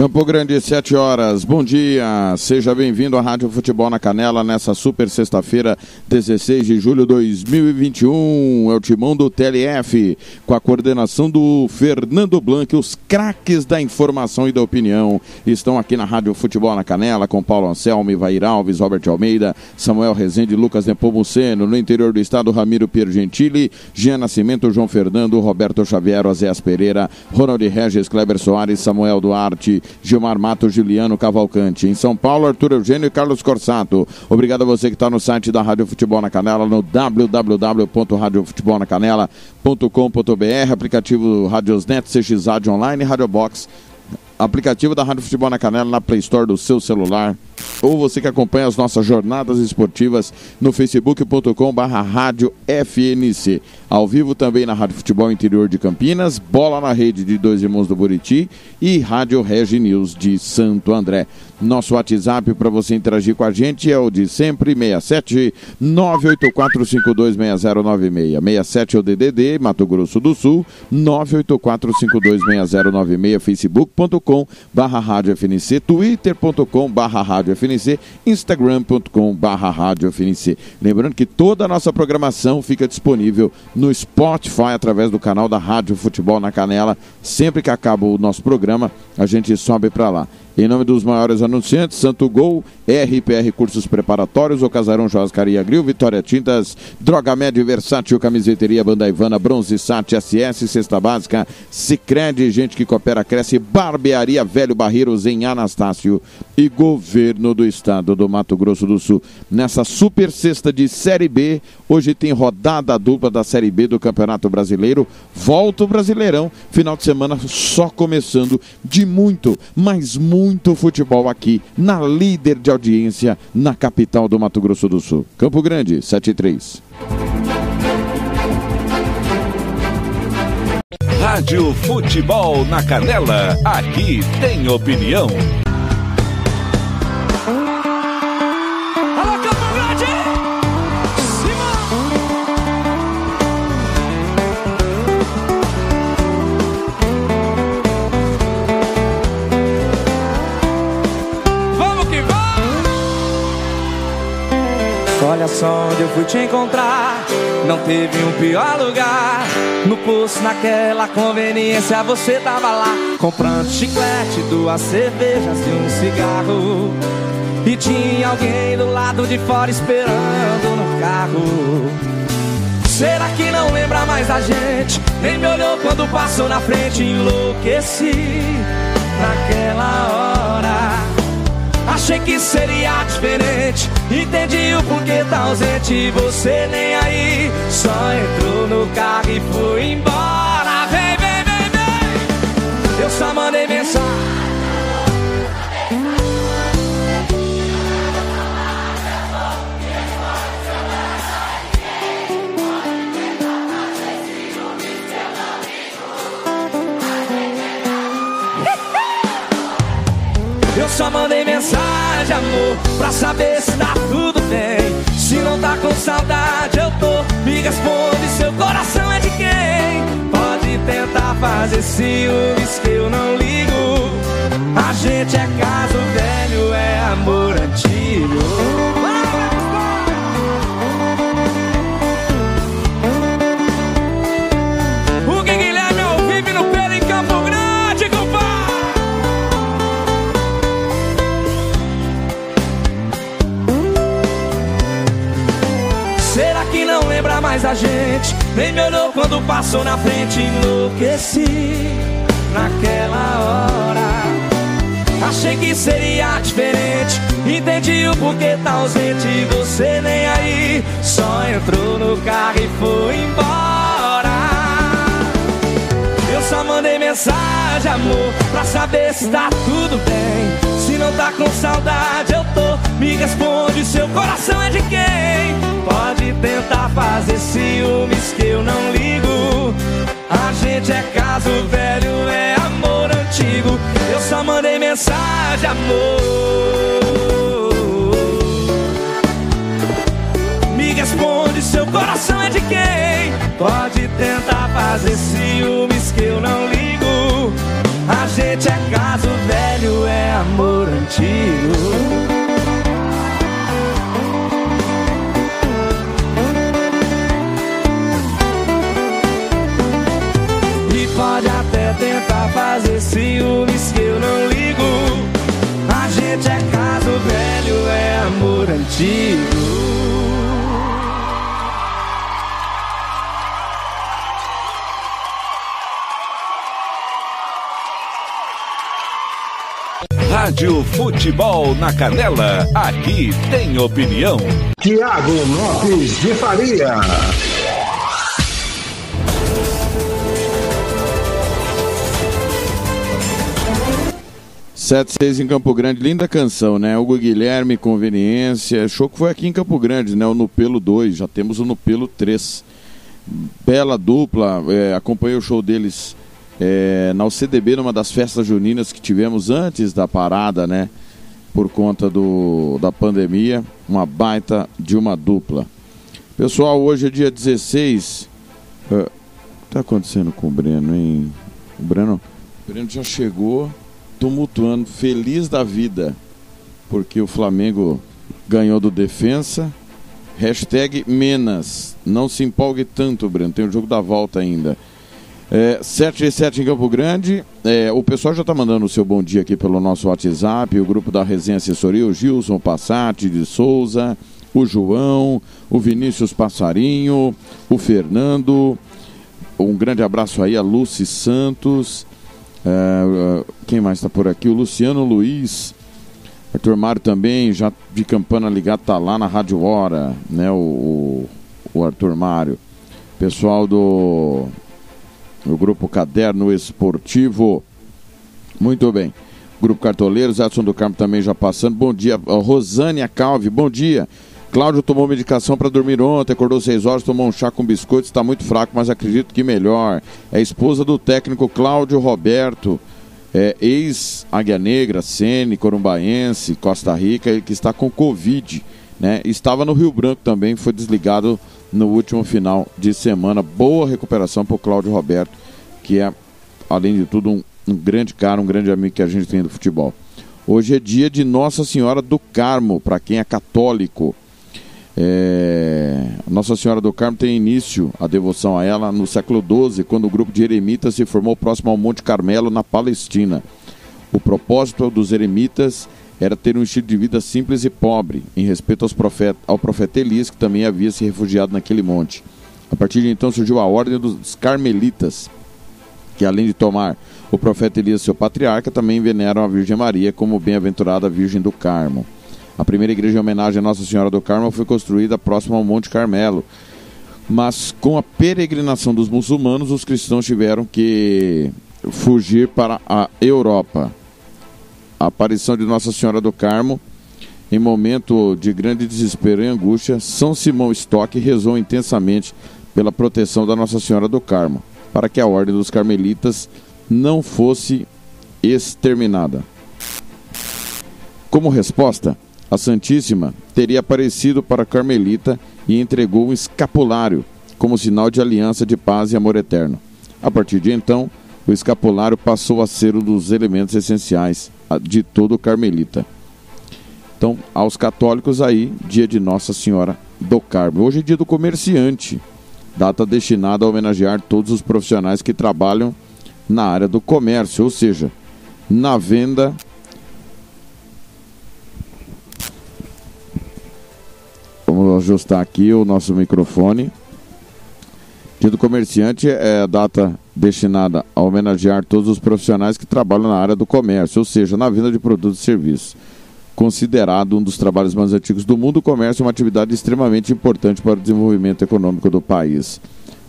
Campo Grande, 7 horas. Bom dia. Seja bem-vindo à Rádio Futebol na Canela nessa super sexta-feira, 16 de julho de 2021. É o timão do TLF, com a coordenação do Fernando Blanc. Os craques da informação e da opinião estão aqui na Rádio Futebol na Canela, com Paulo Anselmo, Ivair Alves, Robert Almeida, Samuel Rezende, Lucas Nepomuceno. No interior do estado, Ramiro Pier Gentili, Jean Nascimento, João Fernando, Roberto Xavier, Azéas Pereira, Ronald Regis, Kleber Soares, Samuel Duarte. Gilmar Mato, Juliano Cavalcante. Em São Paulo, Arthur Eugênio e Carlos Corsato. Obrigado a você que está no site da Rádio Futebol na Canela, no www.radiofutebolnacanela.com.br, aplicativo Radiosnet, CXAD Online, Rádio Box, aplicativo da Rádio Futebol na Canela na Play Store do seu celular ou você que acompanha as nossas jornadas esportivas no facebook.com barra rádio FNC. Ao vivo também na Rádio Futebol Interior de Campinas, Bola na Rede de Dois Irmãos do Buriti e Rádio Regi News de Santo André. Nosso WhatsApp para você interagir com a gente é o de sempre, 67 984526096. 67 é o DDD, Mato Grosso do Sul, 984526096, facebook.com barra rádio FNC, twitter.com barra rádio FNC, instagram.com barra rádio FNC. Lembrando que toda a nossa programação fica disponível no Spotify através do canal da Rádio Futebol na Canela. Sempre que acaba o nosso programa, a gente sobe para lá. Em nome dos maiores anunciantes, Santo Gol, RPR Cursos Preparatórios, O Casarão Churrascaria Grill, Vitória Tintas, Droga Médio Versátil, Camiseteria Banda Ivana, Bronze Sat, SS, Cesta Básica, Cicred, Gente que Coopera, Cresce, Barbearia Velho Barreiros em Anastácio e Governo do Estado do Mato Grosso do Sul. Nessa super sexta de Série B, hoje tem rodada dupla da Série B do Campeonato Brasileiro. Volta o Brasileirão, final de semana só começando de muito, mas muito futebol aqui na líder de audiência na capital do Mato Grosso do Sul. Campo Grande, 73. Rádio Futebol na Canela. Aqui tem opinião. Olha só onde eu fui te encontrar. Não teve um pior lugar. No posto, naquela conveniência, você tava lá. Comprando chiclete, duas cervejas e um cigarro. E tinha alguém do lado de fora esperando no carro. Será que não lembra mais da gente? Nem me olhou quando passou na frente, enlouqueci naquela hora. Achei que seria diferente. Entendi o porquê tá ausente. Você nem aí. Só entrou no carro e foi embora. Vem, vem, vem, vem. Eu só mandei mensagem. Mandei mensagem, amor, pra saber se tá tudo bem. Se não tá com saudade, eu tô. Me responde, seu coração é de quem? Pode tentar fazer ciúmes que eu não ligo. A gente é caso velho, é amor antigo. Mais da gente? Nem me olhou quando passou na frente, enlouqueci naquela hora. Achei que seria diferente. Entendi o porquê tá ausente você nem aí. Só entrou no carro e foi embora. Eu só mandei mensagem, amor, pra saber se tá tudo bem. Se não tá com saudade, eu tô. Me responde, seu coração é de quem? Pode tentar fazer ciúmes que eu não ligo. A gente é caso velho, é amor antigo. Eu só mandei mensagem, amor. Me responde, seu coração é de quem? Pode tentar fazer ciúmes que eu não ligo. A gente é caso velho, é amor antigo. Fazer ciúmes que eu não ligo. A gente é caso velho, é amor antigo. Rádio Futebol na Canela, aqui tem opinião. Tiago Lopes de Faria. Sete seis em Campo Grande, linda canção, né? Hugo Guilherme, Conveniência. Show que foi aqui em Campo Grande, né? O Nupelo 2, já temos o Nupelo 3. Bela dupla, é, acompanhei o show deles é, na UCDB, numa das festas juninas que tivemos antes da parada, né? Por conta do, da pandemia, uma baita de uma dupla. Pessoal, hoje é dia 16. Uh, o que tá acontecendo com o Breno, hein? O Breno, o Breno já chegou tumultuando, feliz da vida, porque o Flamengo ganhou do defensa. Hashtag Menas. Não se empolgue tanto, Breno. Tem o jogo da volta ainda. É, 7 e 7 em Campo Grande. É, o pessoal já está mandando o seu bom dia aqui pelo nosso WhatsApp. O grupo da Resenha Assessoria, o Gilson Passati de Souza, o João, o Vinícius Passarinho, o Fernando. Um grande abraço aí a Lucy Santos. É, quem mais está por aqui? O Luciano Luiz. Arthur Mário também, já de campana ligado, tá lá na Rádio Hora, né? O, o, Arthur Mário. Pessoal do o grupo Caderno Esportivo. Muito bem. Grupo Cartoleiros, Edson do Carmo também já passando. Bom dia, Rosânia Calvi, bom dia. Cláudio tomou medicação para dormir ontem, acordou 6 horas, tomou um chá com biscoito, está muito fraco, mas acredito que melhor. É esposa do técnico Cláudio Roberto, é, ex-Águia Negra, Sene, Corumbaense, Costa Rica, que está com Covid. Né? Estava no Rio Branco também, foi desligado no último final de semana. Boa recuperação para o Cláudio Roberto, que é, além de tudo, um, um, grande cara, um grande amigo que a gente tem do futebol. Hoje é dia de Nossa Senhora do Carmo, para quem é católico. É... Nossa Senhora do Carmo tem início a devoção a ela no século XII, quando o grupo de eremitas se formou próximo ao Monte Carmelo, na Palestina. O propósito dos eremitas era ter um estilo de vida simples e pobre, em respeito aos ao profeta Elias, que também havia se refugiado naquele monte. A partir de então surgiu a ordem dos carmelitas, que além de tomar o profeta Elias seu patriarca, também veneram a Virgem Maria como bem-aventurada Virgem do Carmo. A primeira igreja em homenagem a Nossa Senhora do Carmo foi construída próximo ao Monte Carmelo. Mas com a peregrinação dos muçulmanos, os cristãos tiveram que fugir para a Europa a aparição de Nossa Senhora do Carmo, em momento de grande desespero e angústia, São Simão Stock rezou intensamente pela proteção da Nossa Senhora do Carmo, para que a ordem dos carmelitas não fosse exterminada. Como resposta, a Santíssima teria aparecido para a Carmelita e entregou um escapulário como sinal de aliança de paz e amor eterno. A partir de então, o escapulário passou a ser um dos elementos essenciais de todo carmelita. Então, aos católicos aí, dia de Nossa Senhora do Carmo. Hoje é dia do comerciante, data destinada a homenagear todos os profissionais que trabalham na área do comércio, ou seja, na venda Vamos ajustar aqui o nosso microfone. Dia do comerciante é a data destinada a homenagear todos os profissionais que trabalham na área do comércio, ou seja, na venda de produtos e serviços. Considerado um dos trabalhos mais antigos do mundo, o comércio é uma atividade extremamente importante para o desenvolvimento econômico do país.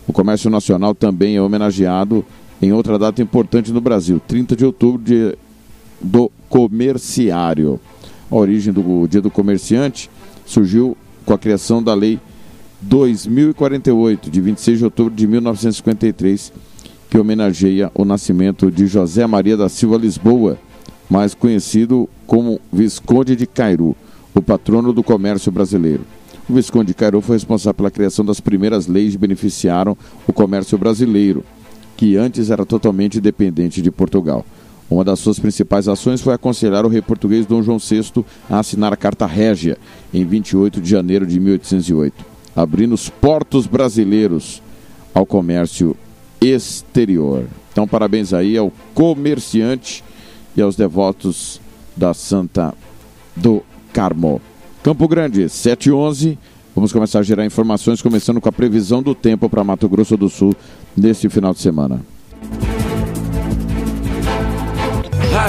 O comércio nacional também é homenageado em outra data importante no Brasil, 30 de outubro, dia do comerciário. A origem do Dia do Comerciante surgiu com a criação da Lei 2048, de 26 de outubro de 1953, que homenageia o nascimento de José Maria da Silva Lisboa, mais conhecido como Visconde de Cairu, o patrono do comércio brasileiro. O Visconde de Cairu foi responsável pela criação das primeiras leis que beneficiaram o comércio brasileiro, que antes era totalmente dependente de Portugal. Uma das suas principais ações foi aconselhar o rei português Dom João VI a assinar a Carta Régia em 28 de janeiro de 1808, abrindo os portos brasileiros ao comércio exterior. Então, parabéns aí ao comerciante e aos devotos da Santa do Carmo. Campo Grande, 711. Vamos começar a gerar informações, começando com a previsão do tempo para Mato Grosso do Sul neste final de semana.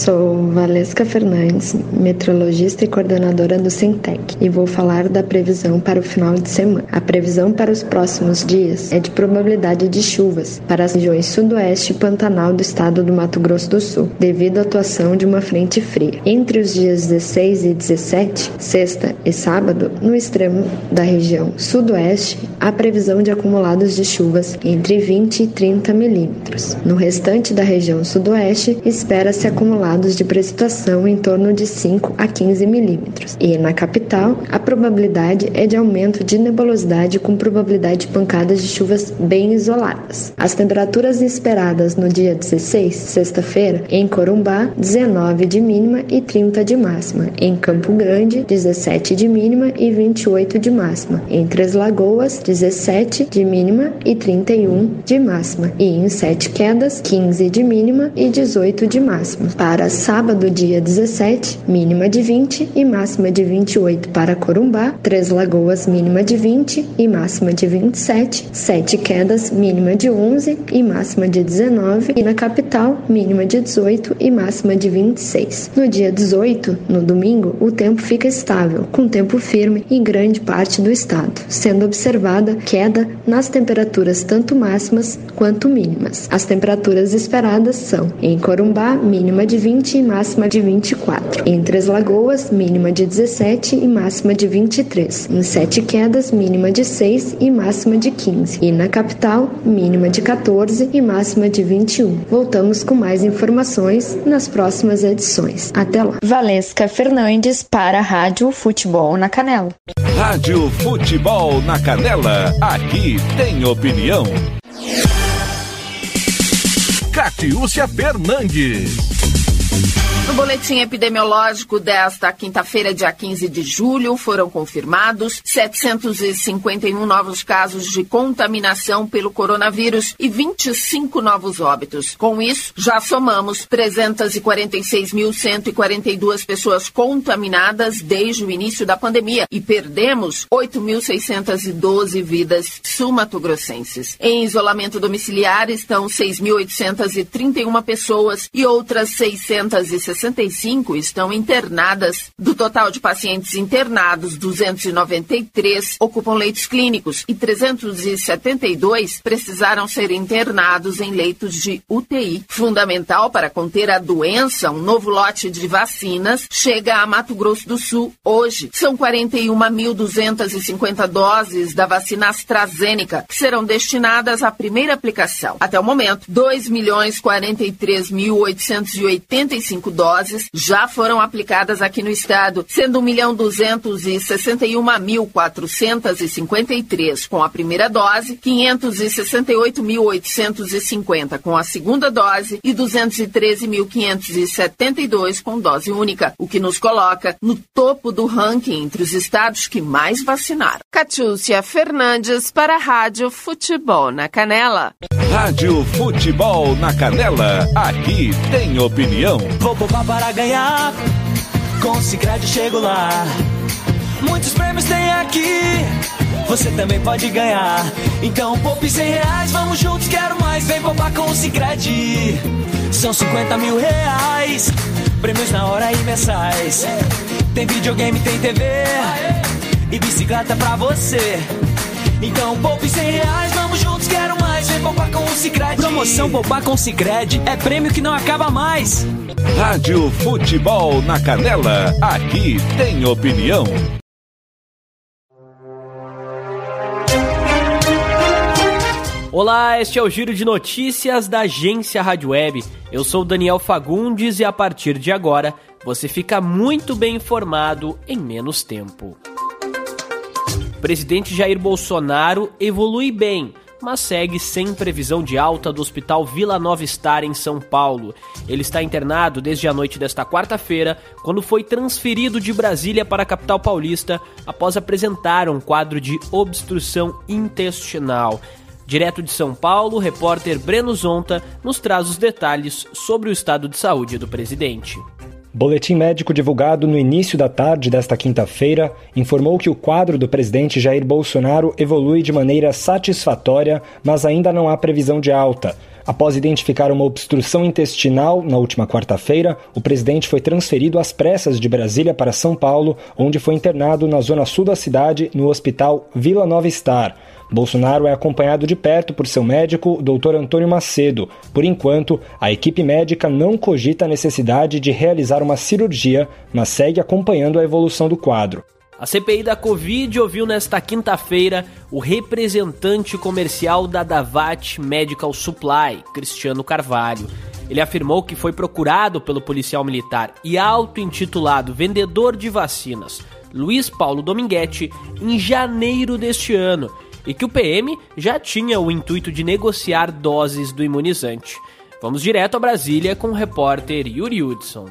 Sou Valesca Fernandes, meteorologista e coordenadora do Sintec, e vou falar da previsão para o final de semana. A previsão para os próximos dias é de probabilidade de chuvas para as regiões sudoeste e pantanal do estado do Mato Grosso do Sul, devido à atuação de uma frente fria. Entre os dias 16 e 17, sexta e sábado, no extremo da região sudoeste, há previsão de acumulados de chuvas entre 20 e 30 milímetros. No restante da região sudoeste, espera-se acumulados de precipitação em torno de 5 a 15 milímetros. E na capital, a probabilidade é de aumento de nebulosidade com probabilidade de pancadas de chuvas bem isoladas. As temperaturas esperadas no dia 16, sexta-feira, em Corumbá, 19 de mínima e 30 de máxima. Em Campo Grande, 17 de mínima e 28 de máxima. Em Três Lagoas, 17 de mínima e 31 de máxima. E em Sete Quedas, 15 de mínima e 18 de máxima. Para sábado, dia 17, mínima de 20 e máxima de 28 para Corumbá, Três Lagoas, mínima de 20 e máxima de 27, Sete Quedas, mínima de 11 e máxima de 19 e na capital, mínima de 18 e máxima de 26. No dia 18, no domingo, o tempo fica estável, com tempo firme em grande parte do estado, sendo observada queda nas temperaturas tanto máximas quanto mínimas. As temperaturas esperadas são em Corumbá, mínima de 20 e máxima de 24. Em Três Lagoas, mínima de 17 e máxima de 23. Em Sete Quedas, mínima de 6 e máxima de 15. E na capital, mínima de 14 e máxima de 21. Voltamos com mais informações nas próximas edições. Até lá. Valesca Fernandes para a Rádio Futebol na Canela. Rádio Futebol na Canela, aqui tem opinião. Catiúcia Fernandes. Thank you. No boletim epidemiológico desta quinta-feira, dia 15 de julho, foram confirmados 751 novos casos de contaminação pelo coronavírus e 25 novos óbitos. Com isso, já somamos 346.142 pessoas contaminadas desde o início da pandemia e perdemos 8.612 vidas sumatogrossenses. Em isolamento domiciliar estão 6.831 pessoas e outras 660 65 estão internadas. Do total de pacientes internados, 293 ocupam leitos clínicos e 372 precisaram ser internados em leitos de UTI. Fundamental para conter a doença, um novo lote de vacinas chega a Mato Grosso do Sul hoje. São 41.250 doses da vacina AstraZeneca que serão destinadas à primeira aplicação. Até o momento, 2.043.885 doses doses já foram aplicadas aqui no estado, sendo 1 milhão 261.453 com a primeira dose, 568.850 com a segunda dose e 213.572 com dose única, o que nos coloca no topo do ranking entre os estados que mais vacinaram. Catiúcia Fernandes para a Rádio Futebol na Canela. Rádio Futebol na Canela, aqui tem opinião. Vou poupar para ganhar, com Cicred chego lá. Muitos prêmios tem aqui, você também pode ganhar. Então poupe 100 reais, vamos juntos, quero mais. Vem poupar com o Cicred. São 50 mil reais, prêmios na hora e mensais. Tem videogame, tem TV e bicicleta pra você. Então poupe 100 reais, vamos juntos, quero Cicred. Promoção Poupar com o Cicred é prêmio que não acaba mais. Rádio Futebol na Canela, aqui tem opinião. Olá, este é o Giro de Notícias da agência Rádio Web. Eu sou Daniel Fagundes e a partir de agora você fica muito bem informado em menos tempo. O presidente Jair Bolsonaro evolui bem, mas segue sem previsão de alta do Hospital Vila Nova Star em São Paulo. Ele está internado desde a noite desta quarta-feira, quando foi transferido de Brasília para a capital paulista após apresentar um quadro de obstrução intestinal. Direto de São Paulo, o repórter Breno Zonta nos traz os detalhes sobre o estado de saúde do presidente. Boletim médico divulgado no início da tarde desta quinta-feira informou que o quadro do presidente Jair Bolsonaro evolui de maneira satisfatória, mas ainda não há previsão de alta. Após identificar uma obstrução intestinal na última quarta-feira, o presidente foi transferido às pressas de Brasília para São Paulo, onde foi internado na zona sul da cidade, no hospital Vila Nova Star. Bolsonaro é acompanhado de perto por seu médico, Dr. Antônio Macedo. Por enquanto, a equipe médica não cogita a necessidade de realizar uma cirurgia, mas segue acompanhando a evolução do quadro. A CPI da Covid ouviu nesta quinta-feira o representante comercial da Davat Medical Supply, Cristiano Carvalho. Ele afirmou que foi procurado pelo policial militar e auto-intitulado vendedor de vacinas, Luiz Paulo Dominguete, em janeiro deste ano e que o PM já tinha o intuito de negociar doses do imunizante. Vamos direto a Brasília com o repórter Yuri Hudson.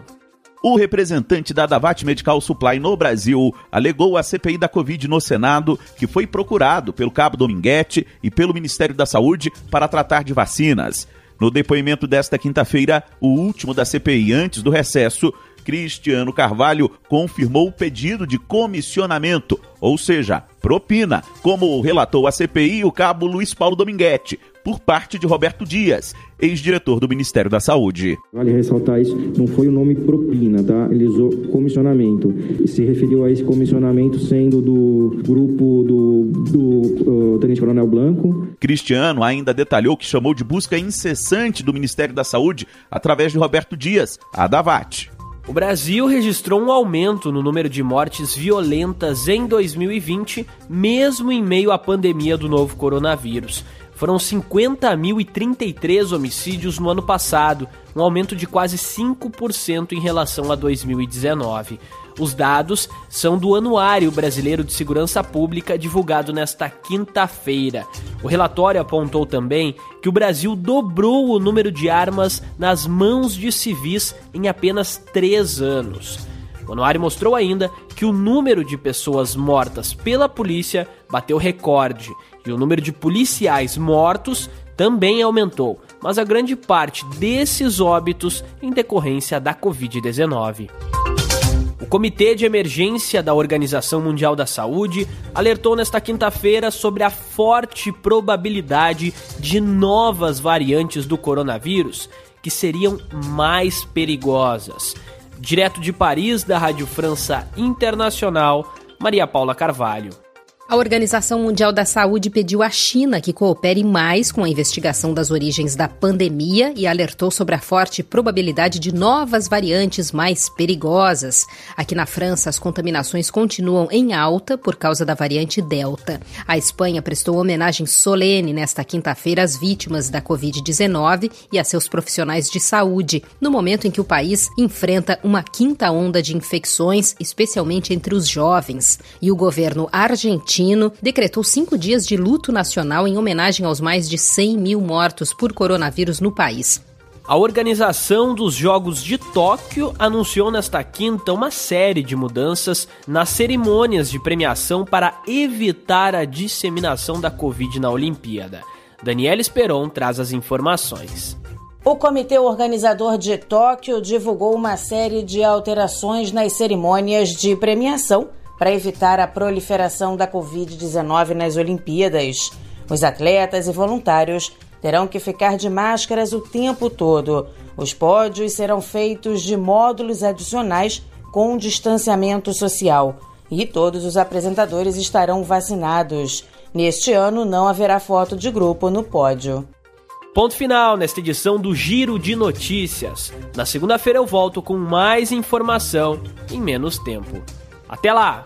O representante da Davat Medical Supply no Brasil alegou à CPI da Covid no Senado que foi procurado pelo Cabo Dominguete e pelo Ministério da Saúde para tratar de vacinas. No depoimento desta quinta-feira, o último da CPI antes do recesso, Cristiano Carvalho confirmou o pedido de comissionamento, ou seja, propina, como relatou a CPI o cabo Luiz Paulo Dominguete, por parte de Roberto Dias, ex-diretor do Ministério da Saúde. Vale ressaltar isso, não foi o nome propina, tá? Ele usou comissionamento. E se referiu a esse comissionamento sendo do grupo do, do uh, Tenente Coronel Blanco. Cristiano ainda detalhou que chamou de busca incessante do Ministério da Saúde através de Roberto Dias, a Davat. O Brasil registrou um aumento no número de mortes violentas em 2020, mesmo em meio à pandemia do novo coronavírus. Foram 50.033 homicídios no ano passado, um aumento de quase 5% em relação a 2019. Os dados são do Anuário Brasileiro de Segurança Pública, divulgado nesta quinta-feira. O relatório apontou também que o Brasil dobrou o número de armas nas mãos de civis em apenas três anos. O anuário mostrou ainda que o número de pessoas mortas pela polícia bateu recorde e o número de policiais mortos também aumentou, mas a grande parte desses óbitos em decorrência da Covid-19. O Comitê de Emergência da Organização Mundial da Saúde alertou nesta quinta-feira sobre a forte probabilidade de novas variantes do coronavírus que seriam mais perigosas. Direto de Paris, da Rádio França Internacional, Maria Paula Carvalho. A Organização Mundial da Saúde pediu à China que coopere mais com a investigação das origens da pandemia e alertou sobre a forte probabilidade de novas variantes mais perigosas. Aqui na França, as contaminações continuam em alta por causa da variante Delta. A Espanha prestou homenagem solene nesta quinta-feira às vítimas da Covid-19 e a seus profissionais de saúde, no momento em que o país enfrenta uma quinta onda de infecções, especialmente entre os jovens. E o governo argentino argentino decretou cinco dias de luto nacional em homenagem aos mais de 100 mil mortos por coronavírus no país. A organização dos Jogos de Tóquio anunciou nesta quinta uma série de mudanças nas cerimônias de premiação para evitar a disseminação da Covid na Olimpíada. Daniela Esperon traz as informações. O comitê organizador de Tóquio divulgou uma série de alterações nas cerimônias de premiação para evitar a proliferação da Covid-19 nas Olimpíadas. Os atletas e voluntários terão que ficar de máscaras o tempo todo. Os pódios serão feitos de módulos adicionais com distanciamento social e todos os apresentadores estarão vacinados. Neste ano não haverá foto de grupo no pódio. Ponto final nesta edição do Giro de Notícias. Na segunda-feira eu volto com mais informação em menos tempo. Até lá!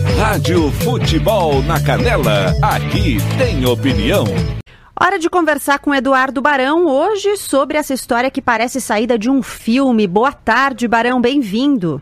Rádio Futebol na Canela, aqui tem opinião. Hora de conversar com Eduardo Barão hoje sobre essa história que parece saída de um filme. Boa tarde, Barão, bem-vindo.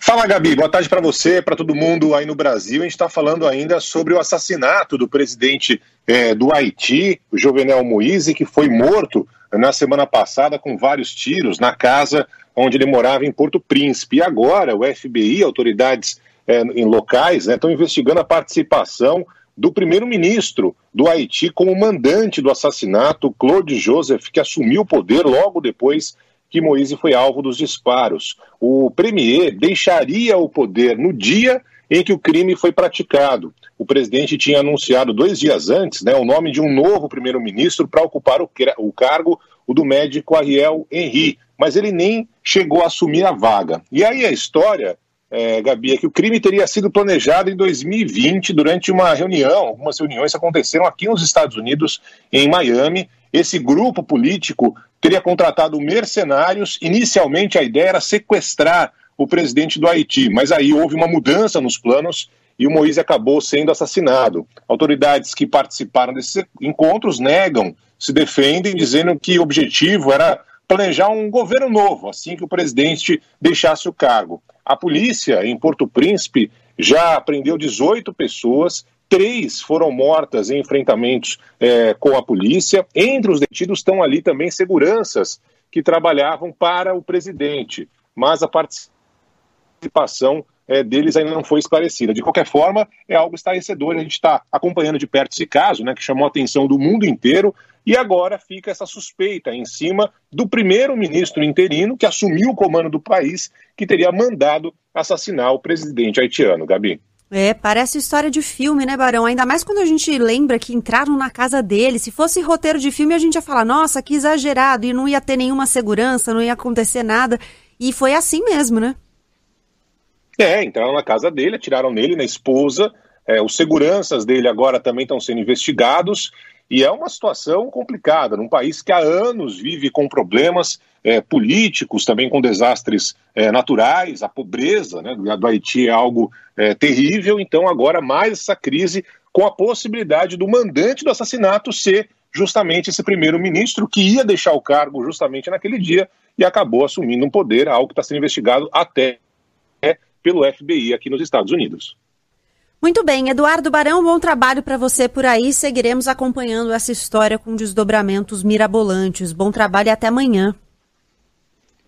Fala, Gabi. Boa tarde para você, para todo mundo aí no Brasil. A gente está falando ainda sobre o assassinato do presidente é, do Haiti, o Jovenel Moise, que foi morto na semana passada com vários tiros na casa onde ele morava em Porto Príncipe. E agora o FBI, autoridades é, em locais, né, estão investigando a participação do primeiro-ministro do Haiti como mandante do assassinato, Claude Joseph, que assumiu o poder logo depois que Moise foi alvo dos disparos. O premier deixaria o poder no dia em que o crime foi praticado. O presidente tinha anunciado dois dias antes né, o nome de um novo primeiro-ministro para ocupar o, o, cargo, o do médico Ariel Henry, mas ele nem chegou a assumir a vaga. E aí a história é, Gabi, é que o crime teria sido planejado em 2020 durante uma reunião. Algumas reuniões aconteceram aqui nos Estados Unidos, em Miami. Esse grupo político teria contratado mercenários. Inicialmente, a ideia era sequestrar o presidente do Haiti, mas aí houve uma mudança nos planos e o Moise acabou sendo assassinado. Autoridades que participaram desses encontros negam, se defendem, dizendo que o objetivo era planejar um governo novo, assim que o presidente deixasse o cargo. A polícia em Porto Príncipe já prendeu 18 pessoas, três foram mortas em enfrentamentos é, com a polícia. Entre os detidos estão ali também seguranças que trabalhavam para o presidente, mas a participação é, deles ainda não foi esclarecida. De qualquer forma, é algo estarrecedor. A gente está acompanhando de perto esse caso, né, que chamou a atenção do mundo inteiro. E agora fica essa suspeita em cima do primeiro-ministro interino que assumiu o comando do país, que teria mandado assassinar o presidente haitiano. Gabi. É, parece história de filme, né, Barão? Ainda mais quando a gente lembra que entraram na casa dele. Se fosse roteiro de filme, a gente ia falar, nossa, que exagerado, e não ia ter nenhuma segurança, não ia acontecer nada. E foi assim mesmo, né? É, entraram na casa dele, atiraram nele, na esposa. É, os seguranças dele agora também estão sendo investigados. E é uma situação complicada, num país que há anos vive com problemas é, políticos, também com desastres é, naturais, a pobreza né, do Haiti é algo é, terrível, então agora mais essa crise com a possibilidade do mandante do assassinato ser justamente esse primeiro-ministro que ia deixar o cargo justamente naquele dia e acabou assumindo um poder, algo que está sendo investigado até pelo FBI aqui nos Estados Unidos. Muito bem, Eduardo Barão, bom trabalho para você por aí. Seguiremos acompanhando essa história com desdobramentos mirabolantes. Bom trabalho e até amanhã.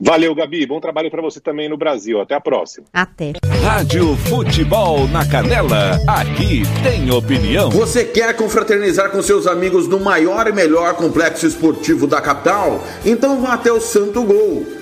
Valeu, Gabi. Bom trabalho para você também no Brasil. Até a próxima. Até. Rádio Futebol na Canela. Aqui tem opinião. Você quer confraternizar com seus amigos no maior e melhor complexo esportivo da capital? Então vá até o Santo Gol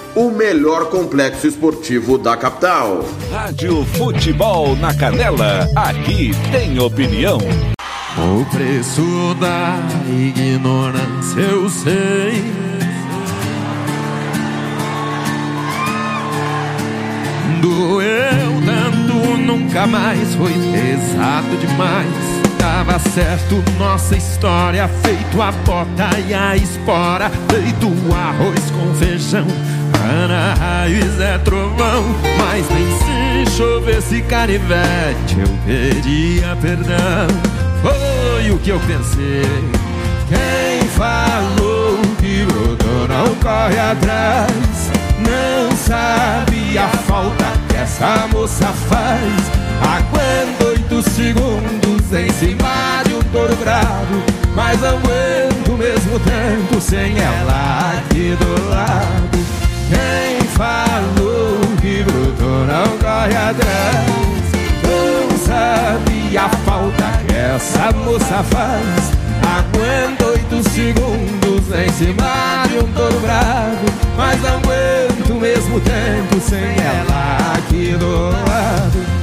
o melhor complexo esportivo da capital. Rádio Futebol na Canela, aqui tem opinião. O preço da ignorância eu sei. Doeu tanto, nunca mais foi pesado demais. Tava certo, nossa história Feito a bota e a espora. Feito arroz com feijão Ana raiz é trovão. Mas nem se chovesse canivete Eu pedia perdão. Foi o que eu pensei. Quem falou que brotou não corre atrás? Não sabe a falta que essa moça faz. Aguento oito segundos em cima de um touro bravo Mas aguento o mesmo tempo sem ela aqui do lado. Quem falou que brotou não corre atrás. Não sabe a falta que essa moça faz. Aguento oito segundos em cima de um touro bravo Mas aguento o mesmo tempo sem ela aqui do lado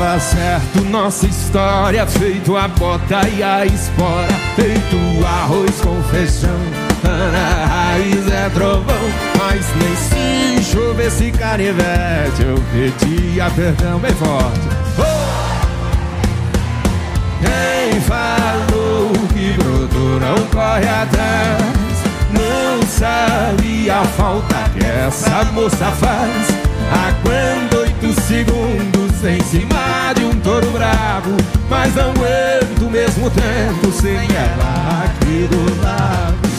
Dava certo nossa história, feito a bota e a espora, feito arroz com feijão, raiz é trovão, mas nem se chovesse canivete, eu pedia perdão bem forte. Oh! Quem falou que brotou não corre atrás, não sabe a falta que essa moça faz. Aguento oito segundos em cima de um touro bravo Mas não aguento o mesmo tempo sem ela aqui do lado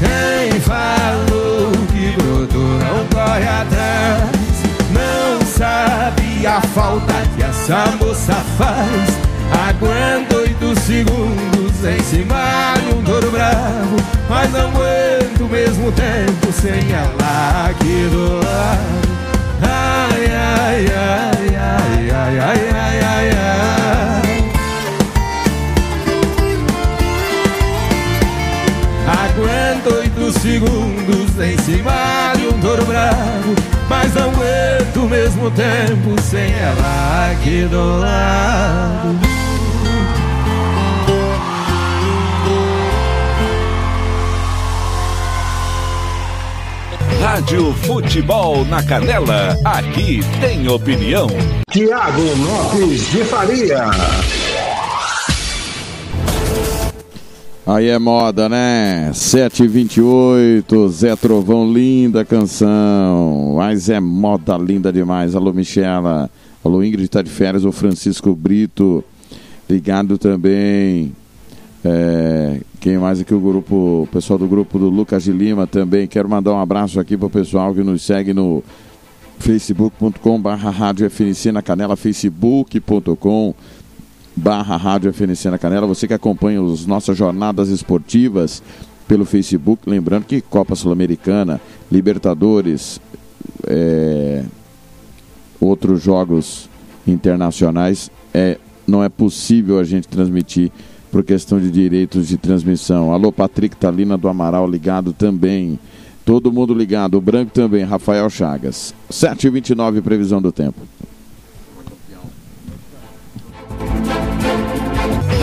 quem falou que brotou não corre atrás. Não sabe a falta que essa moça faz. Aguenta oito segundos em cima de um touro bravo. Mas não aguento o mesmo tempo sem ela aqui do lado. Ai, ai, ai, ai, ai, ai, ai, ai. ai. Segundos em cima de um touro bravo Mas não aguento o mesmo tempo sem ela aqui do lado Rádio Futebol na Canela, aqui tem opinião. Tiago Lopes de Faria. Aí é moda, né? 728, Zé Trovão, linda canção. Mas é moda linda demais. Alô, Michela. Alô, Ingrid tá de férias. O Francisco Brito, ligado também. É, quem mais aqui? O grupo, o pessoal do grupo do Lucas de Lima também. Quero mandar um abraço aqui para o pessoal que nos segue no facebook.com barra na canela, facebook.com barra rádio FNC na canela. Você que acompanha as nossas jornadas esportivas pelo Facebook, lembrando que Copa Sul-Americana, Libertadores, é, outros jogos internacionais, é, não é possível a gente transmitir por questão de direitos de transmissão. Alô, Patrick Talina do Amaral ligado também. Todo mundo ligado, o branco também, Rafael Chagas. 7h29, previsão do tempo.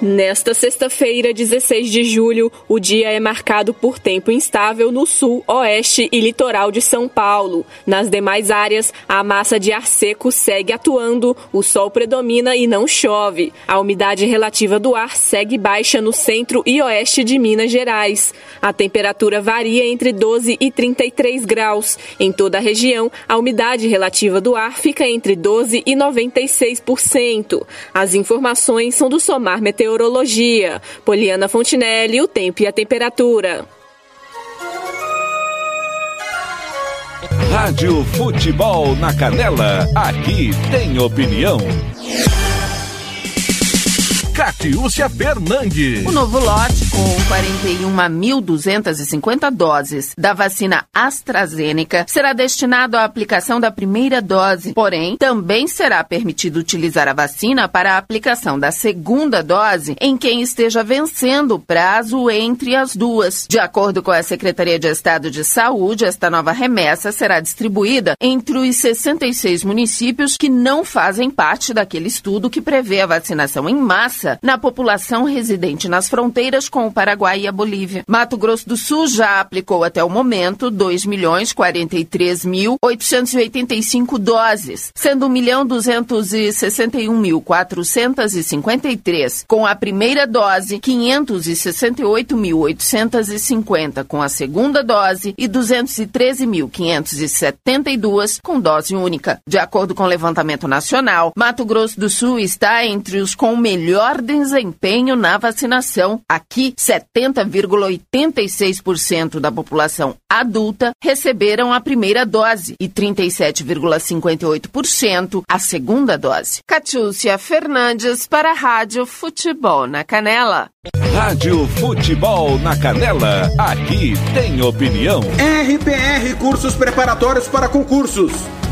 Nesta sexta-feira, 16 de julho, o dia é marcado por tempo instável no sul, oeste e litoral de São Paulo. Nas demais áreas, a massa de ar seco segue atuando, o sol predomina e não chove. A umidade relativa do ar segue baixa no centro e oeste de Minas Gerais. A temperatura varia entre 12 e 33 graus. Em toda a região, a umidade relativa do ar fica entre 12 e 96%. As informações são do Somar Meteorológico Meteorologia. Poliana Fontinelli, o tempo e a temperatura. Rádio Futebol na Canela, aqui tem opinião. Catiúcia Fernandes. O novo lote, com 41.250 doses da vacina AstraZeneca, será destinado à aplicação da primeira dose. Porém, também será permitido utilizar a vacina para a aplicação da segunda dose em quem esteja vencendo o prazo entre as duas. De acordo com a Secretaria de Estado de Saúde, esta nova remessa será distribuída entre os 66 municípios que não fazem parte daquele estudo que prevê a vacinação em massa na população residente nas fronteiras com o Paraguai e a Bolívia. Mato Grosso do Sul já aplicou até o momento 2 milhões 43 mil 885 doses, sendo 1 milhão 261 mil 453 com a primeira dose, 568 mil 850 com a segunda dose e 213 mil 572 com dose única. De acordo com o levantamento nacional, Mato Grosso do Sul está entre os com melhor desempenho na vacinação. Aqui, 70,86% da população adulta receberam a primeira dose e 37,58% a segunda dose. Catiúcia Fernandes para a Rádio Futebol na Canela. Rádio Futebol na Canela, aqui tem opinião. RPR Cursos Preparatórios para Concursos.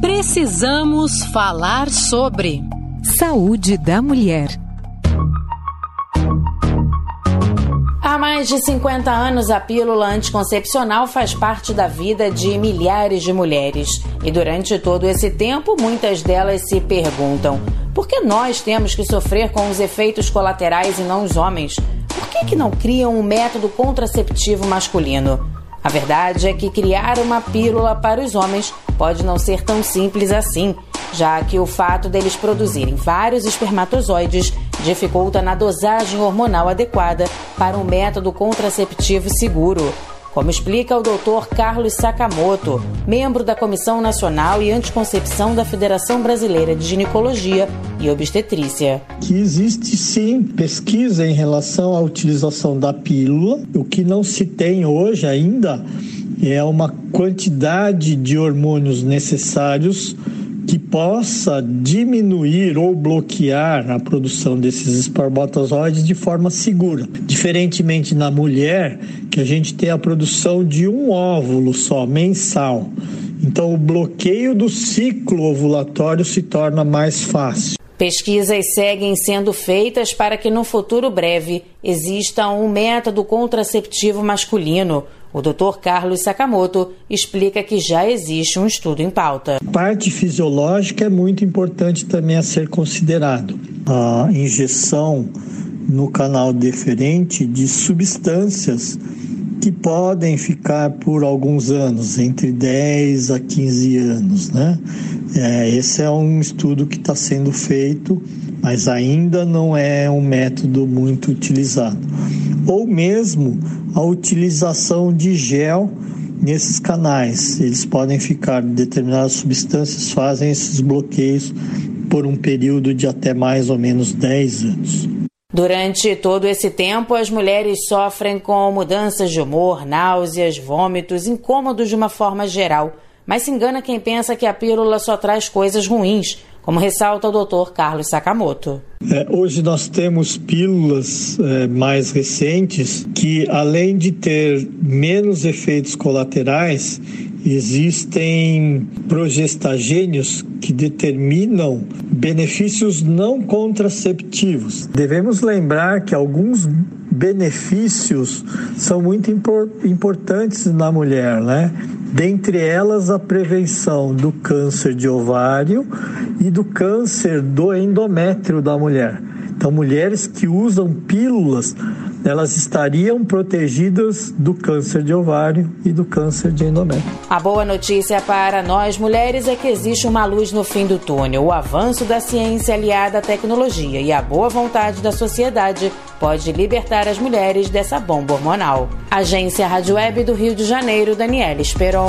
Precisamos falar sobre saúde da mulher. Há mais de 50 anos, a pílula anticoncepcional faz parte da vida de milhares de mulheres. E durante todo esse tempo, muitas delas se perguntam: por que nós temos que sofrer com os efeitos colaterais e não os homens? Por que, que não criam um método contraceptivo masculino? A verdade é que criar uma pílula para os homens pode não ser tão simples assim, já que o fato deles produzirem vários espermatozoides dificulta na dosagem hormonal adequada para um método contraceptivo seguro. Como explica o Dr. Carlos Sakamoto, membro da Comissão Nacional e Anticoncepção da Federação Brasileira de Ginecologia e Obstetrícia. Que existe sim pesquisa em relação à utilização da pílula. O que não se tem hoje ainda é uma quantidade de hormônios necessários que possa diminuir ou bloquear a produção desses espermatozoides de forma segura. Diferentemente na mulher, que a gente tem a produção de um óvulo só, mensal. Então, o bloqueio do ciclo ovulatório se torna mais fácil. Pesquisas seguem sendo feitas para que no futuro breve exista um método contraceptivo masculino. O Dr. Carlos Sakamoto explica que já existe um estudo em pauta. Parte fisiológica é muito importante também a ser considerado. A injeção no canal deferente de substâncias que podem ficar por alguns anos, entre 10 a 15 anos, né? É, esse é um estudo que está sendo feito, mas ainda não é um método muito utilizado. Ou mesmo a utilização de gel nesses canais. Eles podem ficar, determinadas substâncias fazem esses bloqueios por um período de até mais ou menos 10 anos. Durante todo esse tempo, as mulheres sofrem com mudanças de humor, náuseas, vômitos, incômodos de uma forma geral. Mas se engana quem pensa que a pílula só traz coisas ruins, como ressalta o Dr. Carlos Sakamoto. É, hoje nós temos pílulas é, mais recentes que, além de ter menos efeitos colaterais, existem progestagênios que determinam benefícios não contraceptivos. Devemos lembrar que alguns benefícios são muito importantes na mulher, né? Dentre elas, a prevenção do câncer de ovário e do câncer do endométrio da mulher. Então, mulheres que usam pílulas elas estariam protegidas do câncer de ovário e do câncer de endométrio. A boa notícia para nós mulheres é que existe uma luz no fim do túnel. O avanço da ciência aliada à tecnologia e a boa vontade da sociedade pode libertar as mulheres dessa bomba hormonal. Agência Rádio Web do Rio de Janeiro, Daniela Esperon.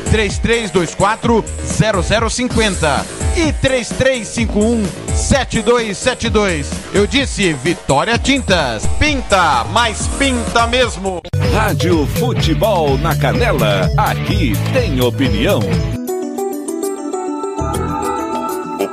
3324 0050 e 3351 7272. Eu disse Vitória Tintas. Pinta, mas pinta mesmo. Rádio Futebol na Canela, aqui tem opinião.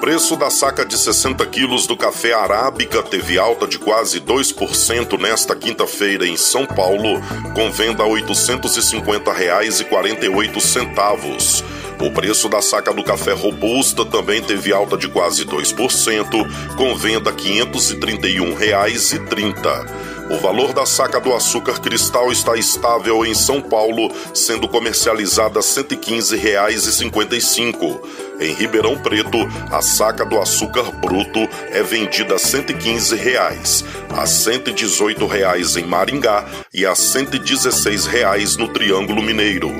Preço da saca de 60 quilos do café arábica teve alta de quase 2% nesta quinta-feira em São Paulo, com venda a R$ 850,48. O preço da saca do café robusta também teve alta de quase 2%, com venda R$ 531,30. O valor da saca do açúcar cristal está estável em São Paulo, sendo comercializada R$ 115,55. Em Ribeirão Preto, a saca do açúcar bruto é vendida a 115 reais, a 118 reais em Maringá e a 116 reais no Triângulo Mineiro.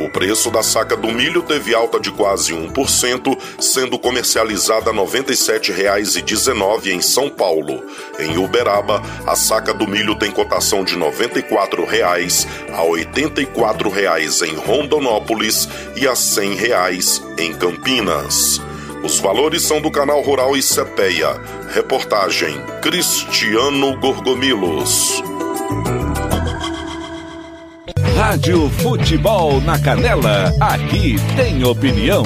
O preço da saca do milho teve alta de quase 1%, sendo comercializada R$ 97,19 em São Paulo. Em Uberaba, a saca do milho tem cotação de 94 reais a 84 reais em Rondonópolis e a 100 reais em Campinas. Os valores são do canal Rural e Cepeia. Reportagem Cristiano Gorgomilos. Rádio Futebol na Canela, aqui tem opinião.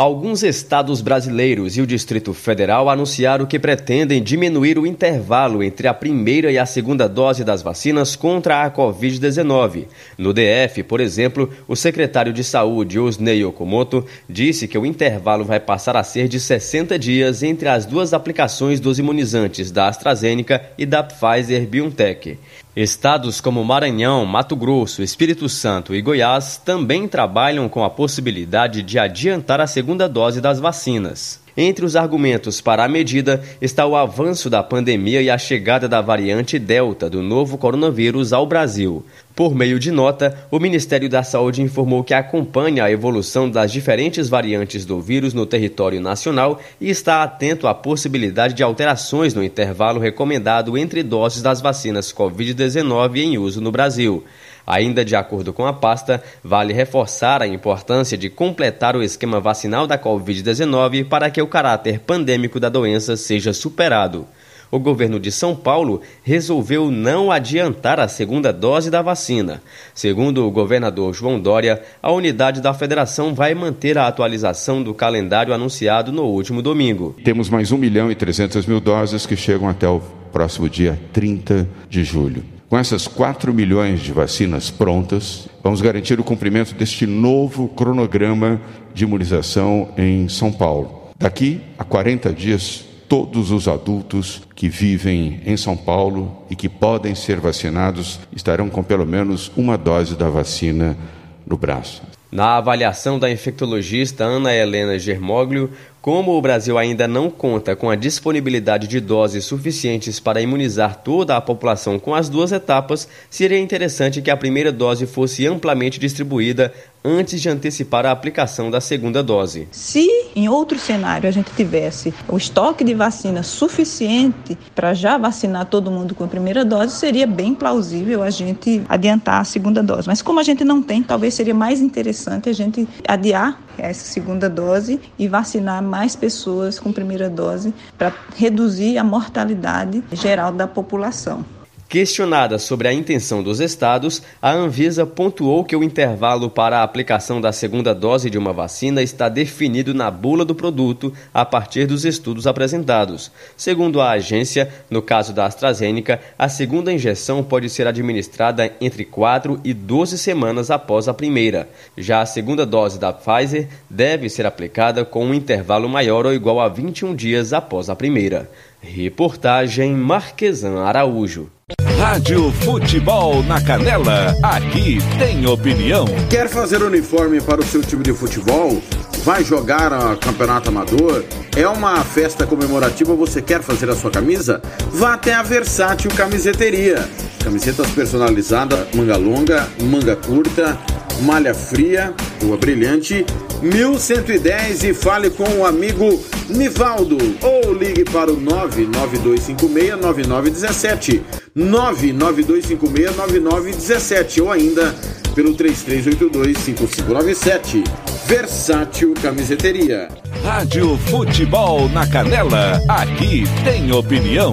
Alguns estados brasileiros e o Distrito Federal anunciaram que pretendem diminuir o intervalo entre a primeira e a segunda dose das vacinas contra a Covid-19. No DF, por exemplo, o secretário de Saúde, Osnei Okamoto, disse que o intervalo vai passar a ser de 60 dias entre as duas aplicações dos imunizantes da AstraZeneca e da Pfizer BioNTech. Estados como Maranhão, Mato Grosso, Espírito Santo e Goiás também trabalham com a possibilidade de adiantar a segunda dose das vacinas. Entre os argumentos para a medida está o avanço da pandemia e a chegada da variante Delta do novo coronavírus ao Brasil. Por meio de nota, o Ministério da Saúde informou que acompanha a evolução das diferentes variantes do vírus no território nacional e está atento à possibilidade de alterações no intervalo recomendado entre doses das vacinas Covid-19 em uso no Brasil. Ainda de acordo com a pasta, vale reforçar a importância de completar o esquema vacinal da Covid-19 para que o caráter pandêmico da doença seja superado o governo de São Paulo resolveu não adiantar a segunda dose da vacina. Segundo o governador João Dória, a unidade da federação vai manter a atualização do calendário anunciado no último domingo. Temos mais 1 milhão e 300 mil doses que chegam até o próximo dia 30 de julho. Com essas 4 milhões de vacinas prontas, vamos garantir o cumprimento deste novo cronograma de imunização em São Paulo. Daqui a 40 dias, todos os adultos que vivem em São Paulo e que podem ser vacinados estarão com pelo menos uma dose da vacina no braço. Na avaliação da infectologista Ana Helena Germoglio, como o Brasil ainda não conta com a disponibilidade de doses suficientes para imunizar toda a população com as duas etapas, seria interessante que a primeira dose fosse amplamente distribuída antes de antecipar a aplicação da segunda dose. Se em outro cenário a gente tivesse o estoque de vacina suficiente para já vacinar todo mundo com a primeira dose, seria bem plausível a gente adiantar a segunda dose. Mas como a gente não tem, talvez seria mais interessante a gente adiar essa segunda dose e vacinar mais pessoas com primeira dose para reduzir a mortalidade geral da população. Questionada sobre a intenção dos estados, a Anvisa pontuou que o intervalo para a aplicação da segunda dose de uma vacina está definido na bula do produto a partir dos estudos apresentados. Segundo a agência, no caso da AstraZeneca, a segunda injeção pode ser administrada entre 4 e 12 semanas após a primeira. Já a segunda dose da Pfizer deve ser aplicada com um intervalo maior ou igual a 21 dias após a primeira. Reportagem Marquesan Araújo. Rádio Futebol na Canela, aqui tem opinião. Quer fazer uniforme para o seu time de futebol? Vai jogar a campeonato amador? É uma festa comemorativa, você quer fazer a sua camisa? Vá até a Versátil Camiseteria. Camisetas personalizadas, manga longa, manga curta, malha fria, rua brilhante, 1110 e fale com o amigo Nivaldo ou ligue para o 992569917, 992569917 ou ainda pelo 33825597. Versátil Camiseteria. Rádio Futebol na Canela, aqui tem opinião.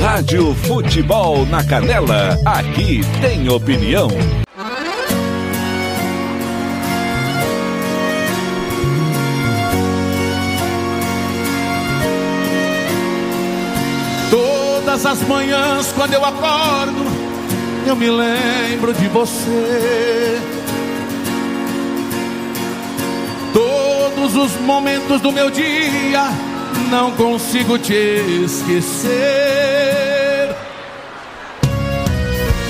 Rádio Futebol na Canela, aqui tem opinião. Todas as manhãs quando eu acordo, eu me lembro de você. Todos os momentos do meu dia, não consigo te esquecer.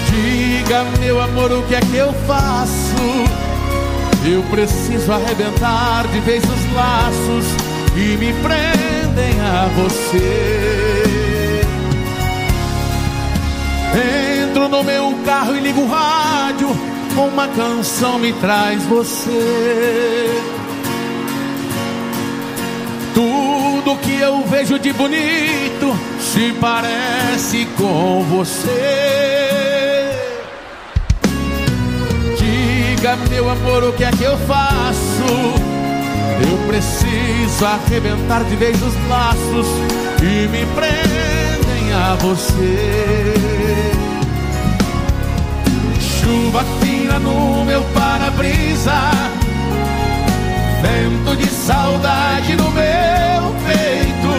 Diga, meu amor, o que é que eu faço? Eu preciso arrebentar de vez os laços que me prendem a você. Entro no meu carro e ligo o rádio, uma canção me traz você. Tudo que eu vejo de bonito se parece com você. Diga, meu amor, o que é que eu faço? Eu preciso arrebentar de vez os laços que me prendem a você. Chuva fina no meu para-brisa, vento de saudade no meu peito,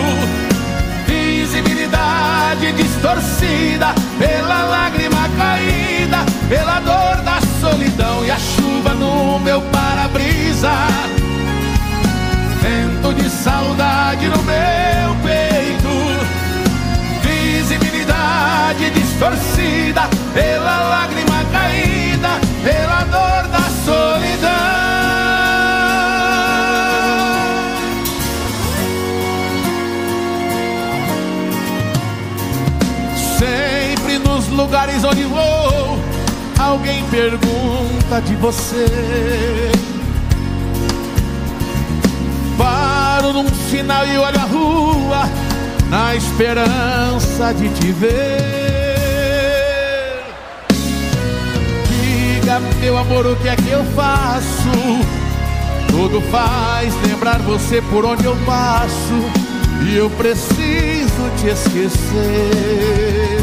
visibilidade distorcida pela lágrima caída, pela dor da solidão e a chuva no meu para-brisa. Vento de saudade no meu peito, visibilidade distorcida pela lágrima caída, pela dor da solidão. Sempre nos lugares onde vou, alguém pergunta de você. Paro num sinal e olho a rua na esperança de te ver. Meu amor, o que é que eu faço? Tudo faz lembrar você por onde eu passo e eu preciso te esquecer.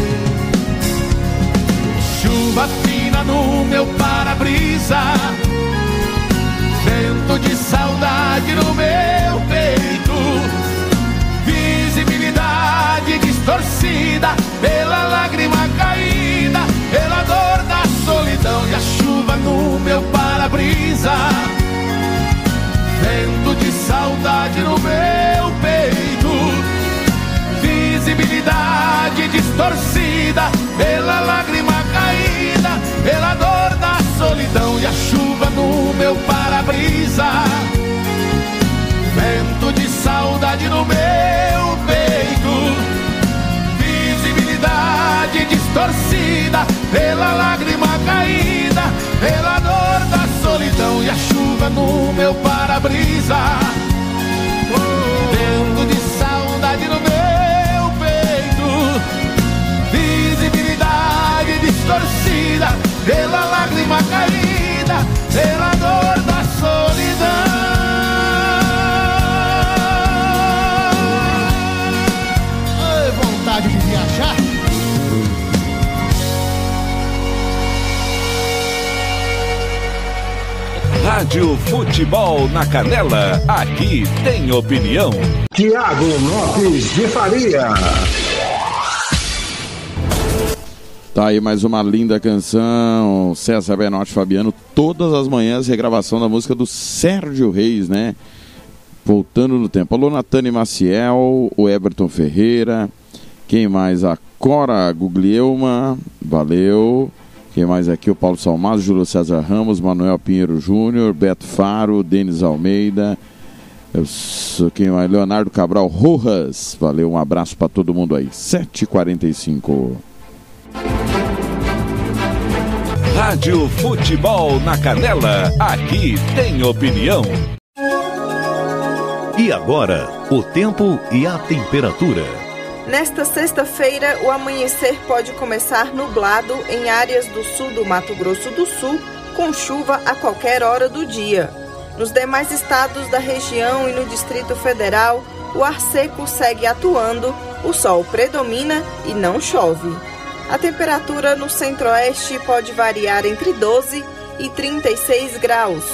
Chuva fina no meu para-brisa, vento de saudade no meu peito visibilidade distorcida pela lágrima caída, pela e a chuva no meu para-brisa. Vento de saudade no meu peito, visibilidade distorcida pela lágrima caída, pela dor da solidão e a chuva no meu para-brisa vento de saudade no meu peito, distorcida pela lágrima caída, pela dor da solidão e a chuva no meu para-brisa. Vento de saudade no meu peito, visibilidade distorcida pela lágrima caída, pela dor da solidão. vontade de viajar. Rádio Futebol na Canela, aqui tem opinião. Tiago Lopes de Faria. Tá aí mais uma linda canção, César Benotti Fabiano, todas as manhãs regravação da música do Sérgio Reis, né? Voltando no tempo. Alô, Natane Maciel, o Everton Ferreira, quem mais? A Cora Guglielma, valeu. Quem mais aqui? O Paulo Salmazo, Júlio César Ramos, Manuel Pinheiro Júnior, Beto Faro, Denis Almeida, quem mais? Leonardo Cabral Rojas, valeu, um abraço para todo mundo aí. 7h45. Rádio Futebol na Canela, aqui tem opinião. E agora, o tempo e a temperatura. Nesta sexta-feira, o amanhecer pode começar nublado em áreas do sul do Mato Grosso do Sul, com chuva a qualquer hora do dia. Nos demais estados da região e no Distrito Federal, o ar seco segue atuando, o sol predomina e não chove. A temperatura no centro-oeste pode variar entre 12 e 36 graus.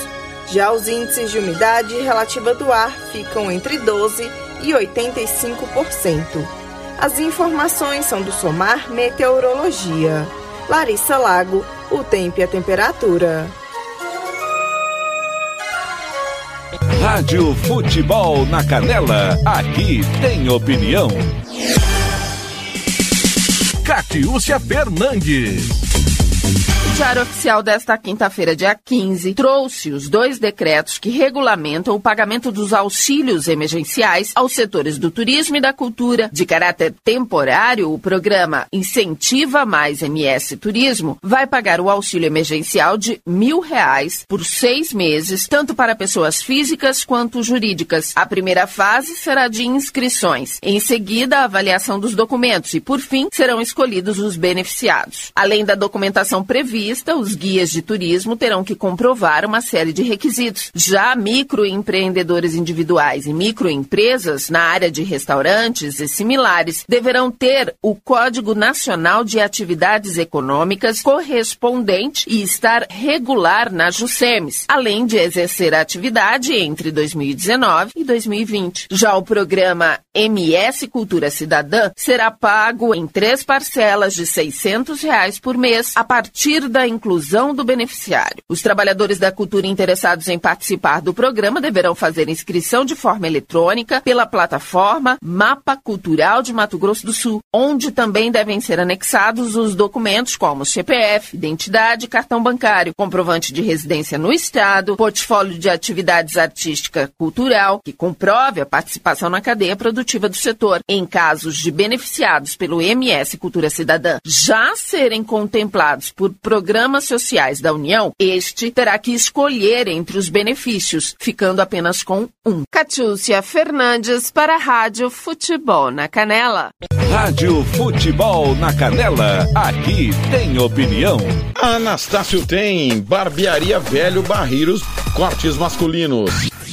Já os índices de umidade relativa do ar ficam entre 12 e 85%. As informações são do Somar Meteorologia. Larissa Lago, o tempo e a temperatura. Rádio Futebol na Canela, aqui tem opinião. Catiúcia Fernandes. O Diário Oficial desta quinta-feira, dia 15, trouxe os dois decretos que regulamentam o pagamento dos auxílios emergenciais aos setores do turismo e da cultura. De caráter temporário, o programa Incentiva Mais MS Turismo vai pagar o auxílio emergencial de mil reais por seis meses, tanto para pessoas físicas quanto jurídicas. A primeira fase será de inscrições. Em seguida, a avaliação dos documentos e, por fim, serão escolhidos os beneficiados. Além da documentação prevista, os guias de turismo terão que comprovar uma série de requisitos. Já microempreendedores individuais e microempresas na área de restaurantes e similares deverão ter o Código Nacional de Atividades Econômicas correspondente e estar regular na JUSEMES, além de exercer a atividade entre 2019 e 2020. Já o programa MS Cultura Cidadã será pago em três parcelas de 600 reais por mês a partir da inclusão do beneficiário. Os trabalhadores da cultura interessados em participar do programa deverão fazer inscrição de forma eletrônica pela plataforma Mapa Cultural de Mato Grosso do Sul, onde também devem ser anexados os documentos como CPF, identidade, cartão bancário, comprovante de residência no estado, portfólio de atividades artística cultural, que comprove a participação na cadeia produtiva do setor. Em casos de beneficiados pelo MS Cultura Cidadã já serem contemplados por programas sociais da União, este terá que escolher entre os benefícios, ficando apenas com um. Catiúcia Fernandes para a Rádio Futebol na Canela. Rádio Futebol na Canela, aqui tem opinião. Anastácio tem Barbearia Velho Barreiros, cortes masculinos,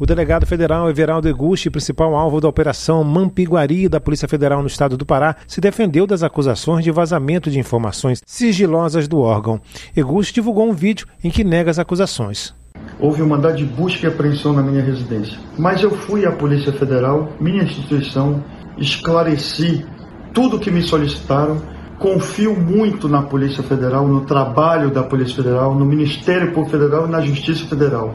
O delegado federal Everaldo Eguchi, principal alvo da operação Mampiguari da Polícia Federal no estado do Pará, se defendeu das acusações de vazamento de informações sigilosas do órgão. Eguchi divulgou um vídeo em que nega as acusações. Houve um mandado de busca e apreensão na minha residência. Mas eu fui à Polícia Federal, minha instituição, esclareci tudo o que me solicitaram. Confio muito na Polícia Federal, no trabalho da Polícia Federal, no Ministério Público Federal e na Justiça Federal.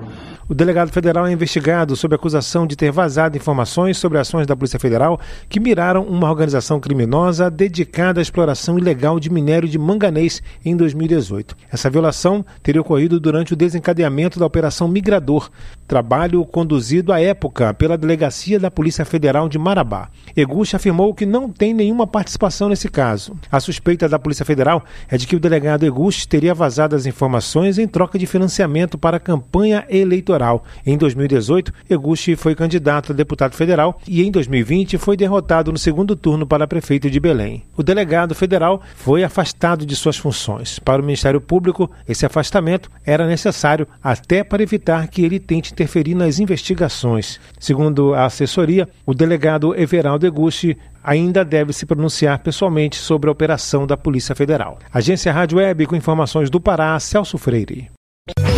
O delegado federal é investigado sob acusação de ter vazado informações sobre ações da Polícia Federal que miraram uma organização criminosa dedicada à exploração ilegal de minério de manganês em 2018. Essa violação teria ocorrido durante o desencadeamento da Operação Migrador, trabalho conduzido à época pela Delegacia da Polícia Federal de Marabá. Eguchi afirmou que não tem nenhuma participação nesse caso. A suspeita da Polícia Federal é de que o delegado Eguchi teria vazado as informações em troca de financiamento para a campanha eleitoral. Em 2018, Eguchi foi candidato a deputado federal e em 2020 foi derrotado no segundo turno para prefeito de Belém. O delegado federal foi afastado de suas funções. Para o Ministério Público, esse afastamento era necessário até para evitar que ele tente interferir nas investigações. Segundo a assessoria, o delegado Everaldo Eguchi ainda deve se pronunciar pessoalmente sobre a operação da Polícia Federal. Agência Rádio Web com informações do Pará, Celso Freire.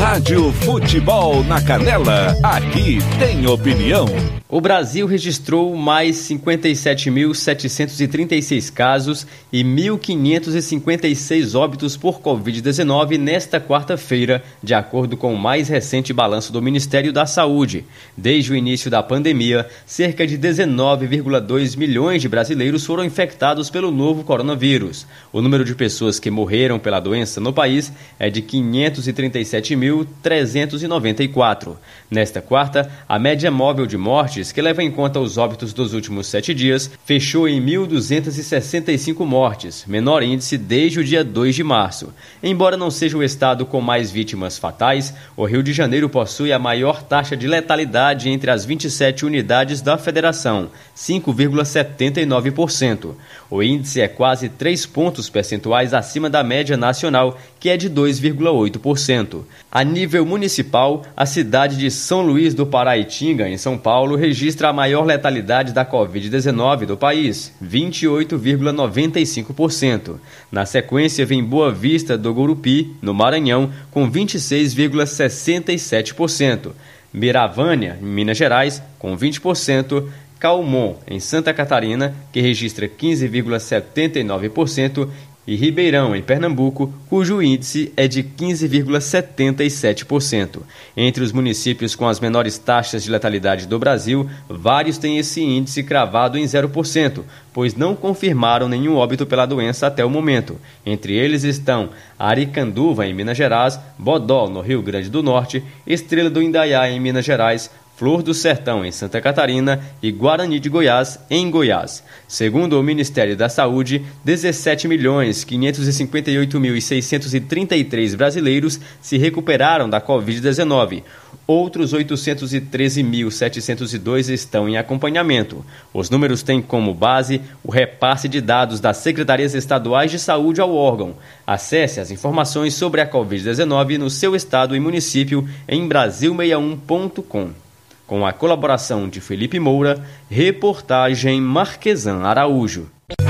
Rádio Futebol na Canela, aqui tem opinião. O Brasil registrou mais 57.736 casos e 1.556 óbitos por Covid-19 nesta quarta-feira, de acordo com o mais recente balanço do Ministério da Saúde. Desde o início da pandemia, cerca de 19,2 milhões de brasileiros foram infectados pelo novo coronavírus. O número de pessoas que morreram pela doença no país é de 537 17.394. Nesta quarta, a média móvel de mortes, que leva em conta os óbitos dos últimos sete dias, fechou em 1.265 mortes, menor índice desde o dia 2 de março. Embora não seja o estado com mais vítimas fatais, o Rio de Janeiro possui a maior taxa de letalidade entre as 27 unidades da federação, 5,79%. O índice é quase 3 pontos percentuais acima da média nacional, que é de 2,8%. A nível municipal, a cidade de São Luís do Paraitinga, em São Paulo, registra a maior letalidade da Covid-19 do país, 28,95%. Na sequência, vem Boa Vista do Gurupi, no Maranhão, com 26,67%. Miravânia, em Minas Gerais, com 20%. Calmon, em Santa Catarina, que registra 15,79%, e Ribeirão, em Pernambuco, cujo índice é de 15,77%. Entre os municípios com as menores taxas de letalidade do Brasil, vários têm esse índice cravado em 0%, pois não confirmaram nenhum óbito pela doença até o momento. Entre eles estão Aricanduva, em Minas Gerais, Bodó, no Rio Grande do Norte, Estrela do Indaiá, em Minas Gerais, Flor do Sertão, em Santa Catarina, e Guarani de Goiás, em Goiás. Segundo o Ministério da Saúde, 17.558.633 brasileiros se recuperaram da Covid-19. Outros 813.702 estão em acompanhamento. Os números têm como base o repasse de dados das secretarias estaduais de saúde ao órgão. Acesse as informações sobre a Covid-19 no seu estado e município em brasil61.com com a colaboração de Felipe Moura, reportagem Marquesan Araújo.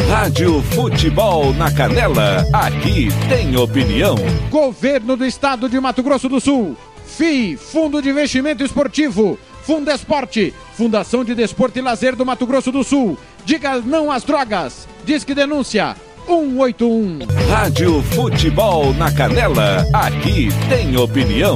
Rádio Futebol na Canela, aqui tem opinião. Governo do Estado de Mato Grosso do Sul, FI, Fundo de Investimento Esportivo, Fundesporte, Fundação de Desporto e Lazer do Mato Grosso do Sul. Diga não às drogas. Diz que denúncia. 181. Rádio Futebol na Canela, aqui tem opinião.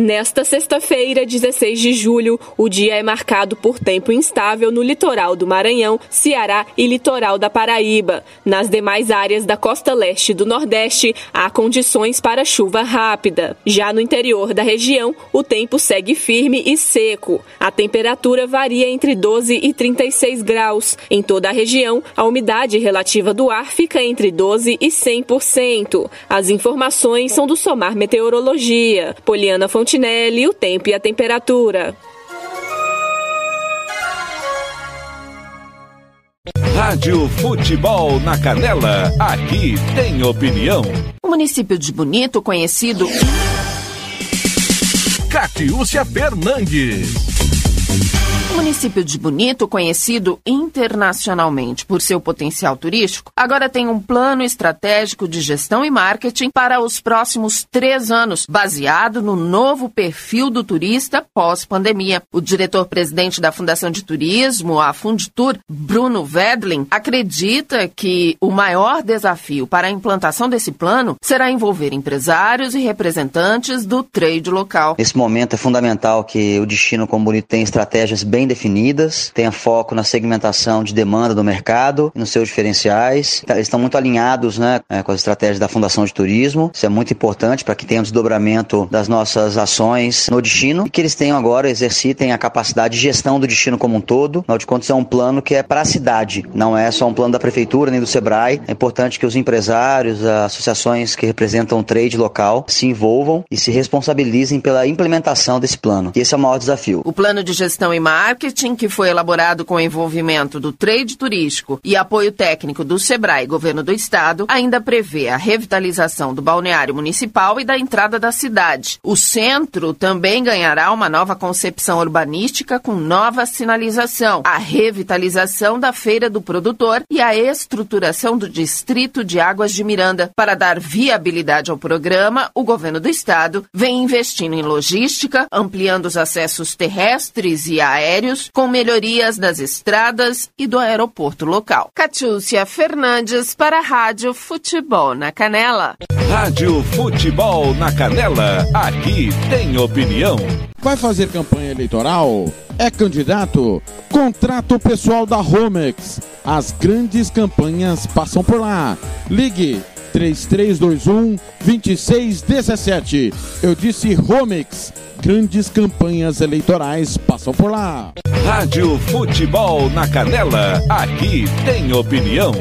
Nesta sexta-feira, 16 de julho, o dia é marcado por tempo instável no litoral do Maranhão, Ceará e litoral da Paraíba. Nas demais áreas da costa leste do Nordeste, há condições para chuva rápida. Já no interior da região, o tempo segue firme e seco. A temperatura varia entre 12 e 36 graus. Em toda a região, a umidade relativa do ar fica entre 12 e 100%. As informações são do Somar Meteorologia. Poliana Fonte Fontinelli, o tempo e a temperatura. Rádio Futebol na Canela, aqui tem opinião. O município de Bonito, conhecido. Catiúcia Fernandes. O município de Bonito, conhecido internacionalmente por seu potencial turístico, agora tem um plano estratégico de gestão e marketing para os próximos três anos, baseado no novo perfil do turista pós-pandemia. O diretor-presidente da Fundação de Turismo, a Funditur, Bruno Vedlin, acredita que o maior desafio para a implantação desse plano será envolver empresários e representantes do trade local. Nesse momento é fundamental que o destino como Bonito tenha estratégias bem definidas, tenha foco na segmentação de demanda do mercado e nos seus diferenciais. Eles estão muito alinhados né, é, com as estratégias da Fundação de Turismo. Isso é muito importante para que tenha um desdobramento das nossas ações no destino e que eles tenham agora, exercitem a capacidade de gestão do destino como um todo. Afinal de contas, é um plano que é para a cidade, não é só um plano da prefeitura nem do Sebrae. É importante que os empresários, as associações que representam o trade local se envolvam e se responsabilizem pela implementação desse plano. E esse é o maior desafio. O plano de gestão e marketing, que foi elaborado com o envolvimento do trade turístico e apoio técnico do Sebrae, governo do estado, ainda prevê a revitalização do balneário municipal e da entrada da cidade. O centro também ganhará uma nova concepção urbanística com nova sinalização, a revitalização da feira do produtor e a estruturação do distrito de Águas de Miranda. Para dar viabilidade ao programa, o governo do estado vem investindo em logística, ampliando os acessos terrestres e aéreos, com melhorias das estradas e do aeroporto local. Catiúcia Fernandes para a Rádio Futebol na Canela. Rádio Futebol na Canela, aqui tem opinião. Vai fazer campanha eleitoral? É candidato? Contrato pessoal da Romex. As grandes campanhas passam por lá. Ligue 3321 2617. Eu disse Romex. Grandes campanhas eleitorais passam por lá. Rádio Futebol na Canela, aqui tem opinião.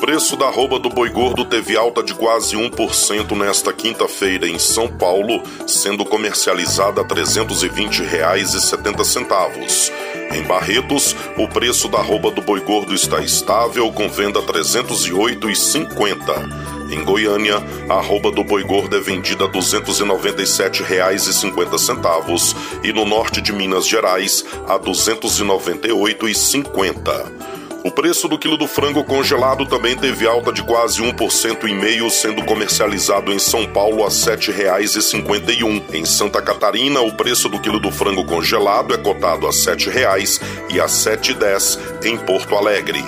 Preço da arroba do boi gordo teve alta de quase 1% nesta quinta-feira em São Paulo, sendo comercializada a R$ 320,70. Em Barretos, o preço da arroba do boi gordo está estável, com venda R$ 308,50. Em Goiânia, a arroba do boi gordo é vendida a R$ 297,50 e no norte de Minas Gerais a R$ 298,50. O preço do quilo do frango congelado também teve alta de quase 1% e meio, sendo comercializado em São Paulo a R$ 7,51. Em Santa Catarina, o preço do quilo do frango congelado é cotado a R$ 7,00 e a R$ 7,10 em Porto Alegre.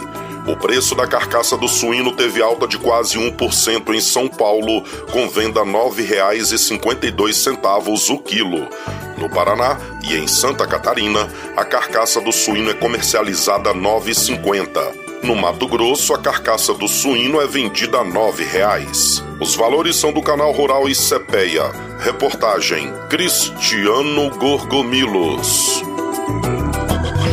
O preço da carcaça do suíno teve alta de quase 1% em São Paulo, com venda R$ 9,52 o quilo. No Paraná e em Santa Catarina, a carcaça do suíno é comercializada R$ 9,50. No Mato Grosso, a carcaça do suíno é vendida a R$ 9,00. Os valores são do canal Rural e Cepeia. Reportagem Cristiano Gorgomilos.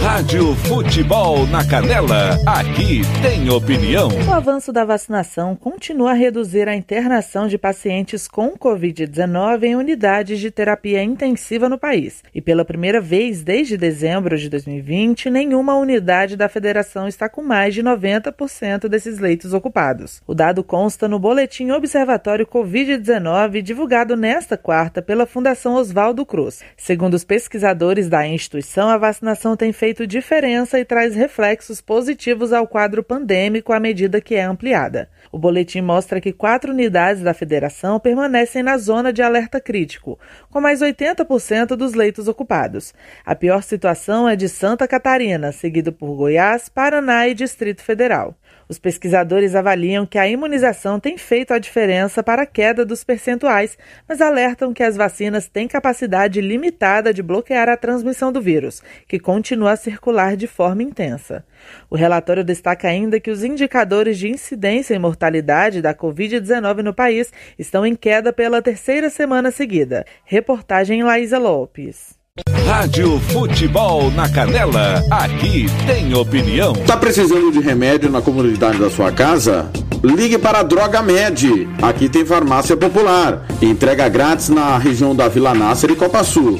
Rádio Futebol na Canela, aqui tem opinião. O avanço da vacinação continua a reduzir a internação de pacientes com Covid-19 em unidades de terapia intensiva no país. E pela primeira vez desde dezembro de 2020, nenhuma unidade da federação está com mais de 90% desses leitos ocupados. O dado consta no Boletim Observatório Covid-19, divulgado nesta quarta pela Fundação Oswaldo Cruz. Segundo os pesquisadores da instituição, a vacinação tem feito feito diferença e traz reflexos positivos ao quadro pandêmico à medida que é ampliada. O boletim mostra que quatro unidades da federação permanecem na zona de alerta crítico, com mais 80% dos leitos ocupados. A pior situação é de Santa Catarina, seguido por Goiás, Paraná e Distrito Federal. Os pesquisadores avaliam que a imunização tem feito a diferença para a queda dos percentuais, mas alertam que as vacinas têm capacidade limitada de bloquear a transmissão do vírus, que continua a circular de forma intensa. O relatório destaca ainda que os indicadores de incidência e mortalidade da Covid-19 no país estão em queda pela terceira semana seguida. Reportagem Laísa Lopes. Rádio Futebol na Canela, aqui tem opinião. Tá precisando de remédio na comunidade da sua casa? Ligue para a Droga Med. Aqui tem farmácia popular. Entrega grátis na região da Vila Nácer e Copa Sul.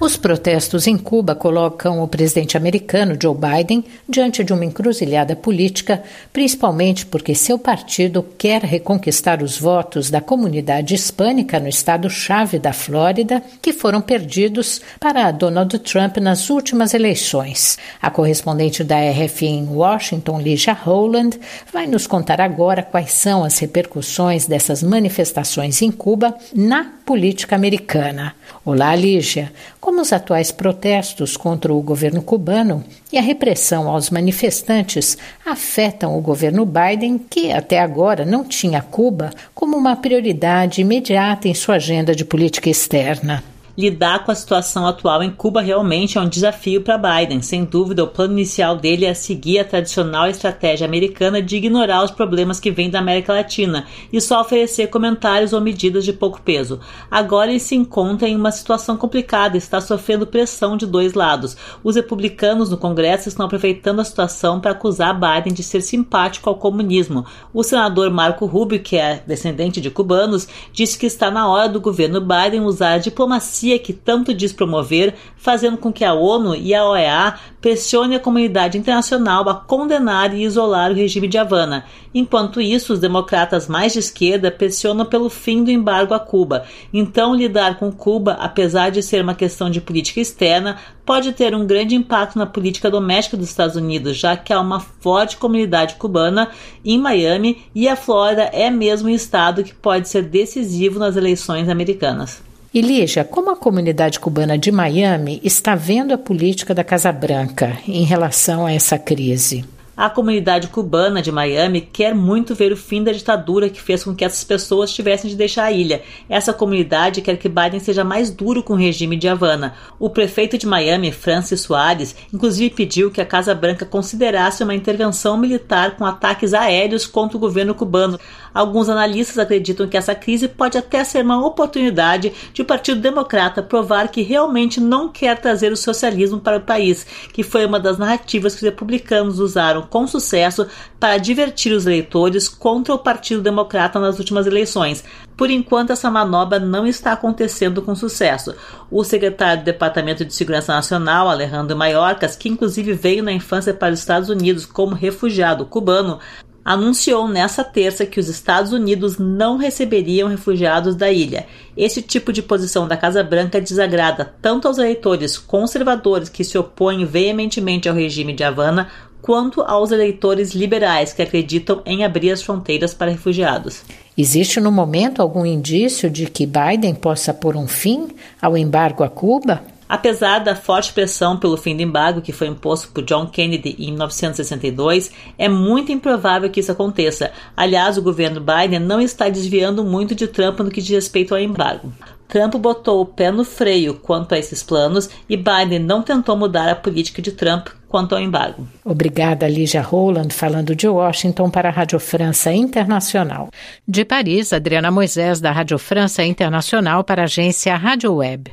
Os protestos em Cuba colocam o presidente americano Joe Biden diante de uma encruzilhada política, principalmente porque seu partido quer reconquistar os votos da comunidade hispânica no estado-chave da Flórida, que foram perdidos para Donald Trump nas últimas eleições. A correspondente da RFI em Washington, Lígia Rowland, vai nos contar agora quais são as repercussões dessas manifestações em Cuba na política americana. Olá, Lígia. Como os atuais protestos contra o governo cubano e a repressão aos manifestantes afetam o governo Biden, que até agora não tinha Cuba como uma prioridade imediata em sua agenda de política externa? Lidar com a situação atual em Cuba realmente é um desafio para Biden. Sem dúvida, o plano inicial dele é seguir a tradicional estratégia americana de ignorar os problemas que vêm da América Latina e só oferecer comentários ou medidas de pouco peso. Agora ele se encontra em uma situação complicada e está sofrendo pressão de dois lados. Os republicanos no Congresso estão aproveitando a situação para acusar Biden de ser simpático ao comunismo. O senador Marco Rubio, que é descendente de cubanos, disse que está na hora do governo Biden usar a diplomacia que tanto diz promover, fazendo com que a ONU e a OEA pressione a comunidade internacional a condenar e isolar o regime de Havana. Enquanto isso, os democratas mais de esquerda pressionam pelo fim do embargo a Cuba. Então, lidar com Cuba, apesar de ser uma questão de política externa, pode ter um grande impacto na política doméstica dos Estados Unidos, já que há uma forte comunidade cubana em Miami e a Flórida é mesmo um estado que pode ser decisivo nas eleições americanas. E Lígia, como a comunidade cubana de Miami está vendo a política da Casa Branca em relação a essa crise? A comunidade cubana de Miami quer muito ver o fim da ditadura que fez com que essas pessoas tivessem de deixar a ilha. Essa comunidade quer que Biden seja mais duro com o regime de Havana. O prefeito de Miami, Francis Soares, inclusive pediu que a Casa Branca considerasse uma intervenção militar com ataques aéreos contra o governo cubano. Alguns analistas acreditam que essa crise pode até ser uma oportunidade de o Partido Democrata provar que realmente não quer trazer o socialismo para o país, que foi uma das narrativas que os republicanos usaram com sucesso para divertir os eleitores contra o Partido Democrata nas últimas eleições. Por enquanto, essa manobra não está acontecendo com sucesso. O secretário do Departamento de Segurança Nacional, Alejandro Mayorkas, que inclusive veio na infância para os Estados Unidos como refugiado cubano, anunciou nessa terça que os Estados Unidos não receberiam refugiados da ilha. Esse tipo de posição da Casa Branca desagrada tanto aos eleitores conservadores que se opõem veementemente ao regime de Havana, quanto aos eleitores liberais que acreditam em abrir as fronteiras para refugiados. Existe no momento algum indício de que Biden possa pôr um fim ao embargo a Cuba? Apesar da forte pressão pelo fim do embargo que foi imposto por John Kennedy em 1962, é muito improvável que isso aconteça. Aliás, o governo Biden não está desviando muito de Trump no que diz respeito ao embargo. Trump botou o pé no freio quanto a esses planos e Biden não tentou mudar a política de Trump quanto ao embargo. Obrigada, Lígia Roland, falando de Washington para a Rádio França Internacional. De Paris, Adriana Moisés, da Rádio França Internacional para a agência Rádio Web.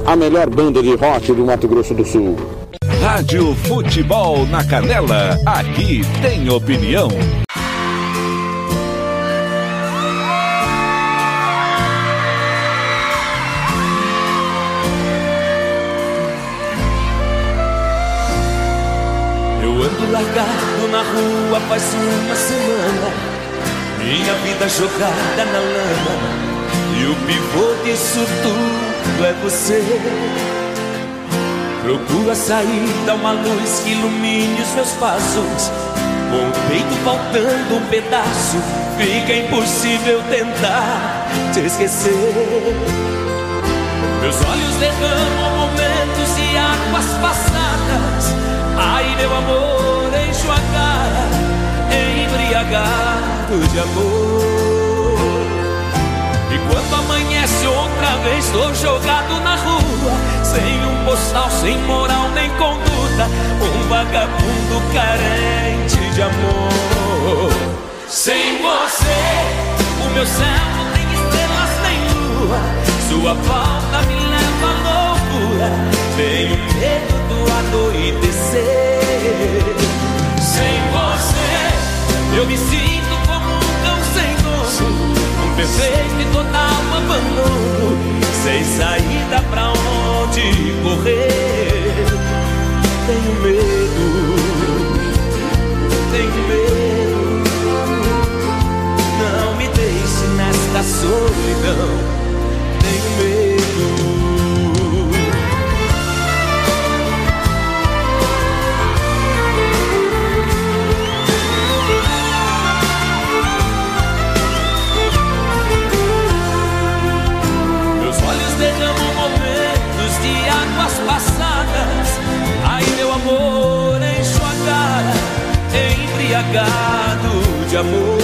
a melhor banda de rock do Mato Grosso do Sul. Rádio Futebol na Canela, aqui tem opinião. Eu ando largado na rua faz uma semana, minha vida jogada na lama. E o pivô disso tudo é você. Procura sair, dar uma luz que ilumine os meus passos. Com o peito faltando um pedaço, fica impossível tentar te esquecer. Meus olhos derramam momentos e águas passadas. Ai, meu amor, encho a cara, embriagado de amor. Estou jogado na rua, sem um postal, sem moral nem conduta, um vagabundo carente de amor. Sem você, o meu céu não tem estrelas nem lua, sua falta me leva à loucura, tenho medo do anoitecer. Sem você, eu me sinto como um cão sem dono, um perfeito e total abandono, sem saída pra onde correr. Tenho medo, tenho medo. Não me deixe nesta solidão. Embriagado de amor.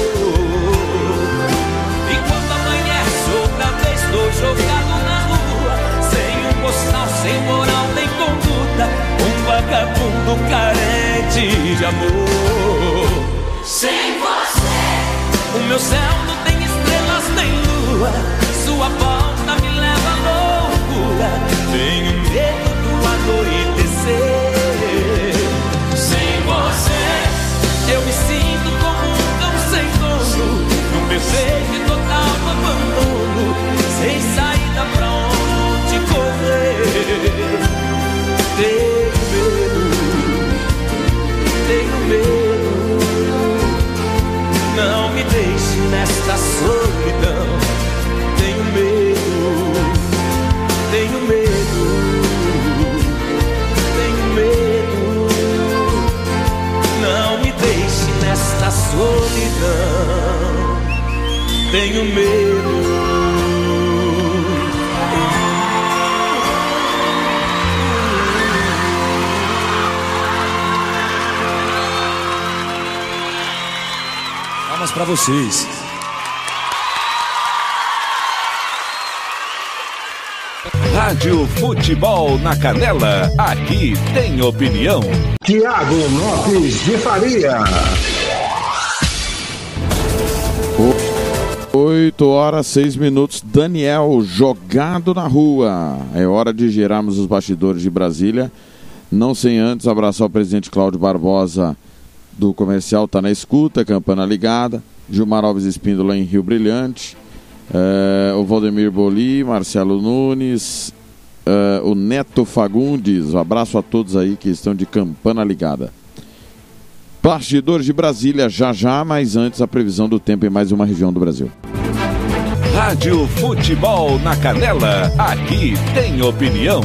E quando amanhece outra vez, estou jogado na rua, sem um postal, sem moral nem conduta, um vagabundo carente de amor. Sem você, o meu céu não tem estrelas nem lua, sua volta me leva à loucura, tenho medo do anoitecer. Num Tenho medo. Palmas para vocês. Rádio Futebol na Canela, aqui tem opinião. Tiago Lopes de Faria. 8 horas 6 minutos. Daniel jogado na rua. É hora de girarmos os bastidores de Brasília. Não sem antes abraçar o presidente Cláudio Barbosa do comercial, tá na escuta, campana ligada. Gilmar Alves Espíndola em Rio Brilhante. É, o Valdemir Boli, Marcelo Nunes, é, o Neto Fagundes. Um abraço a todos aí que estão de campana ligada. Bastidores de Brasília já já, mas antes a previsão do tempo em mais uma região do Brasil. Rádio Futebol na Canela, aqui tem opinião.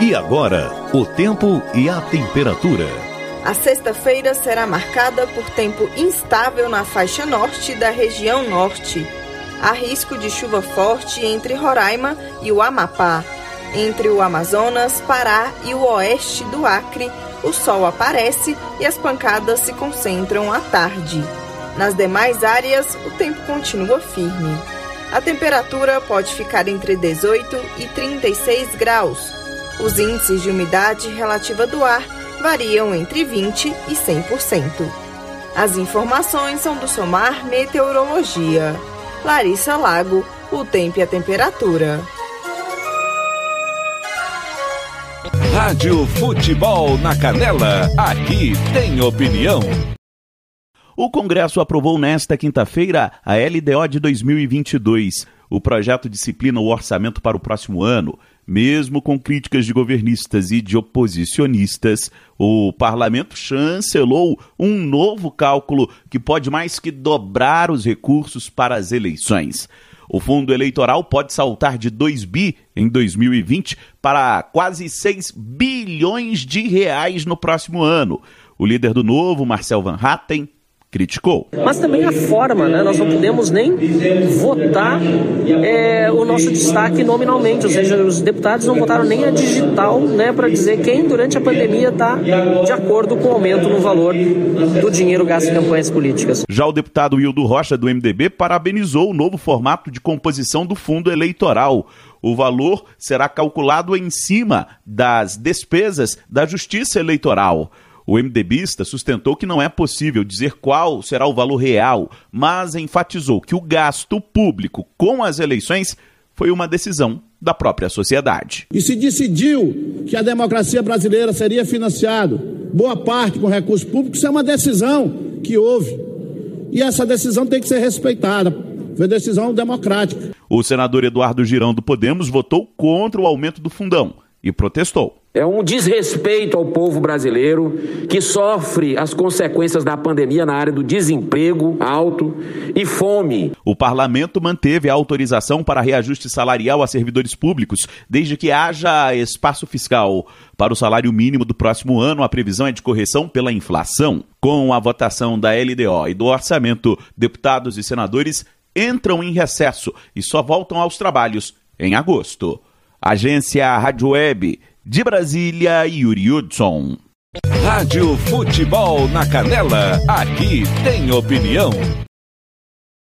E agora, o tempo e a temperatura. A sexta-feira será marcada por tempo instável na faixa norte da região norte. Há risco de chuva forte entre Roraima e o Amapá. Entre o Amazonas, Pará e o oeste do Acre, o sol aparece e as pancadas se concentram à tarde. Nas demais áreas, o tempo continua firme. A temperatura pode ficar entre 18 e 36 graus. Os índices de umidade relativa do ar variam entre 20 e 100%. As informações são do Somar Meteorologia. Larissa Lago, o tempo e a temperatura. Rádio Futebol na Canela, aqui tem opinião. O Congresso aprovou nesta quinta-feira a LDO de 2022. O projeto disciplina o orçamento para o próximo ano. Mesmo com críticas de governistas e de oposicionistas, o parlamento chancelou um novo cálculo que pode mais que dobrar os recursos para as eleições. O fundo eleitoral pode saltar de 2 bi em 2020 para quase 6 bilhões de reais no próximo ano. O líder do Novo, Marcel Van Hatten, criticou. Mas também a forma, né? Nós não podemos nem votar é, o nosso destaque nominalmente, ou seja, os deputados não votaram nem a digital, né, para dizer quem durante a pandemia está de acordo com o aumento no valor do dinheiro gasto em campanhas políticas. Já o deputado Wildo Rocha do MDB parabenizou o novo formato de composição do fundo eleitoral. O valor será calculado em cima das despesas da Justiça Eleitoral. O MDBista sustentou que não é possível dizer qual será o valor real, mas enfatizou que o gasto público com as eleições foi uma decisão da própria sociedade. E se decidiu que a democracia brasileira seria financiado boa parte com recursos públicos, isso é uma decisão que houve. E essa decisão tem que ser respeitada. Foi decisão democrática. O senador Eduardo Girão do Podemos votou contra o aumento do fundão e protestou. É um desrespeito ao povo brasileiro que sofre as consequências da pandemia na área do desemprego alto e fome. O parlamento manteve a autorização para reajuste salarial a servidores públicos, desde que haja espaço fiscal. Para o salário mínimo do próximo ano, a previsão é de correção pela inflação. Com a votação da LDO e do orçamento, deputados e senadores entram em recesso e só voltam aos trabalhos em agosto. Agência Rádio Web de Brasília, Yuri Hudson. Rádio Futebol na Canela, aqui tem opinião.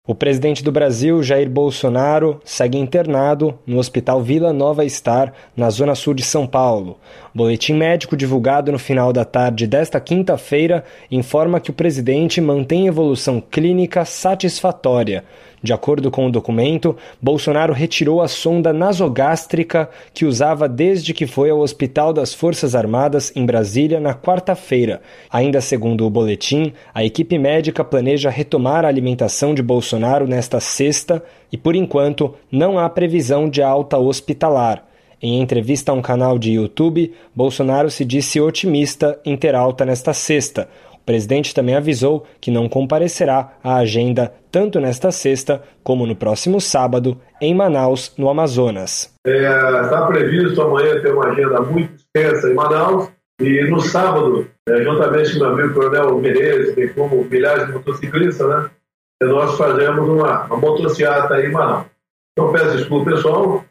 O presidente do Brasil, Jair Bolsonaro, segue internado no Hospital Vila Nova Star, na zona sul de São Paulo. O boletim médico divulgado no final da tarde desta quinta-feira informa que o presidente mantém evolução clínica satisfatória. De acordo com o documento, Bolsonaro retirou a sonda nasogástrica que usava desde que foi ao Hospital das Forças Armadas em Brasília na quarta-feira. Ainda segundo o boletim, a equipe médica planeja retomar a alimentação de Bolsonaro nesta sexta e, por enquanto, não há previsão de alta hospitalar. Em entrevista a um canal de YouTube, Bolsonaro se disse otimista em ter alta nesta sexta. O presidente também avisou que não comparecerá à agenda tanto nesta sexta como no próximo sábado em Manaus, no Amazonas. Está é, previsto amanhã ter uma agenda muito extensa em Manaus e no sábado, é, juntamente com o meu amigo Coronel Menezes, bem como milhares de motociclistas, né, nós fazemos uma, uma motociata em Manaus. Então peço desculpa pessoal,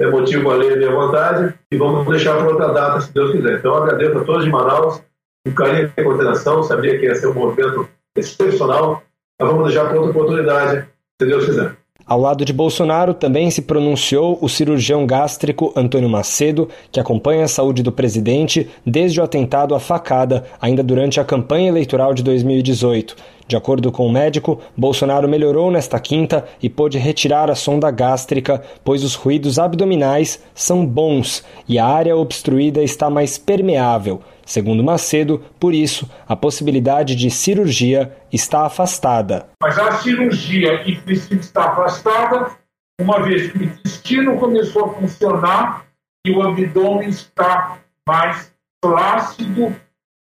é motivo além da minha vontade e vamos deixar para outra data, se Deus quiser. Então agradeço a todos de Manaus, um carinho e coordenação, sabia que ia ser um movimento excepcional, mas vamos deixar para outra oportunidade, se Deus quiser. Ao lado de Bolsonaro também se pronunciou o cirurgião gástrico Antônio Macedo, que acompanha a saúde do presidente desde o atentado à facada, ainda durante a campanha eleitoral de 2018. De acordo com o médico, Bolsonaro melhorou nesta quinta e pôde retirar a sonda gástrica, pois os ruídos abdominais são bons e a área obstruída está mais permeável. Segundo Macedo, por isso, a possibilidade de cirurgia está afastada. Mas a cirurgia estar afastada, uma vez que o intestino começou a funcionar e o abdômen está mais flácido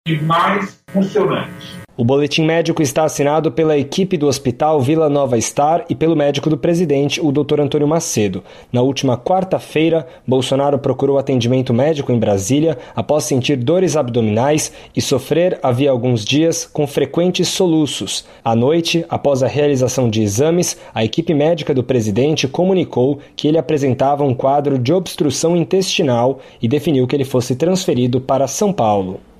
e mais funcionante. O boletim médico está assinado pela equipe do Hospital Vila Nova Star e pelo médico do presidente, o Dr. Antônio Macedo. Na última quarta-feira, Bolsonaro procurou atendimento médico em Brasília após sentir dores abdominais e sofrer, havia alguns dias, com frequentes soluços. À noite, após a realização de exames, a equipe médica do presidente comunicou que ele apresentava um quadro de obstrução intestinal e definiu que ele fosse transferido para São Paulo.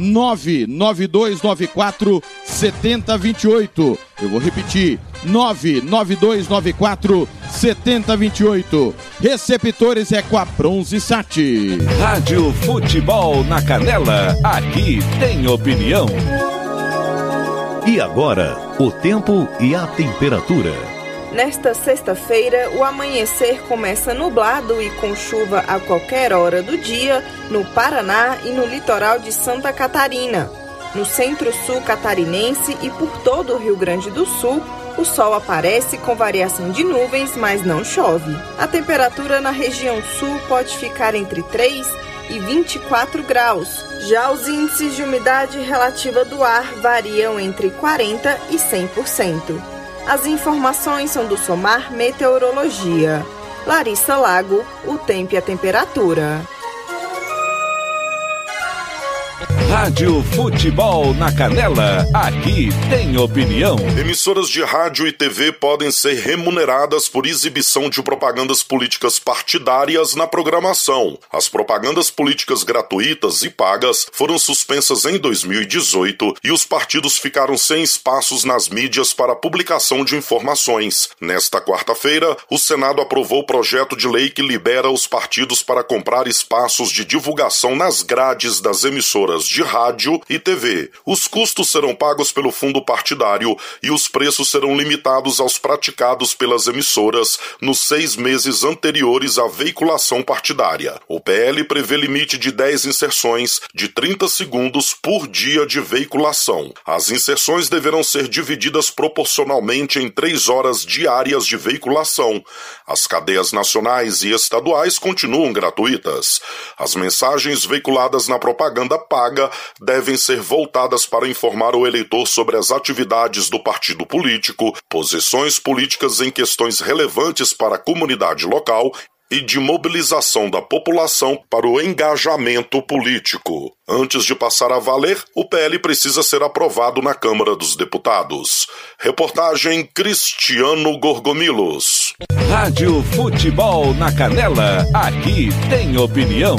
99294 7028. Eu vou repetir: 99294 7028. Receptores é com a Bronze Sat. Rádio Futebol na Canela, aqui tem opinião. E agora, o tempo e a temperatura. Nesta sexta-feira, o amanhecer começa nublado e com chuva a qualquer hora do dia no Paraná e no litoral de Santa Catarina. No centro-sul catarinense e por todo o Rio Grande do Sul, O sol aparece com variação de nuvens, mas não chove. A temperatura na região sul pode ficar entre 3 e 24 graus. Já os índices de umidade relativa do ar variam entre 40 e 100%. As informações são do Somar Meteorologia. Larissa Lago, o tempo e a temperatura. Rádio Futebol na Canela, aqui tem opinião. Emissoras de rádio e TV podem ser remuneradas por exibição de propagandas políticas partidárias na programação. As propagandas políticas gratuitas e pagas foram suspensas em 2018 e os partidos ficaram sem espaços nas mídias para publicação de informações. Nesta quarta-feira, o Senado aprovou o projeto de lei que libera os partidos para comprar espaços de divulgação nas grades das emissoras de rádio e TV. Os custos serão pagos pelo fundo partidário e os preços serão limitados aos praticados pelas emissoras nos seis meses anteriores à veiculação partidária. O PL prevê limite de 10 inserções de 30 segundos por dia de veiculação. As inserções deverão ser divididas proporcionalmente em três horas diárias de veiculação. As cadeias nacionais e estaduais continuam gratuitas. As mensagens veiculadas na propaganda paga devem ser voltadas para informar o eleitor sobre as atividades do partido político, posições políticas em questões relevantes para a comunidade local e de mobilização da população para o engajamento político. Antes de passar a valer, o PL precisa ser aprovado na Câmara dos Deputados. Reportagem Cristiano Gorgomilos. Rádio Futebol na Canela, aqui tem opinião.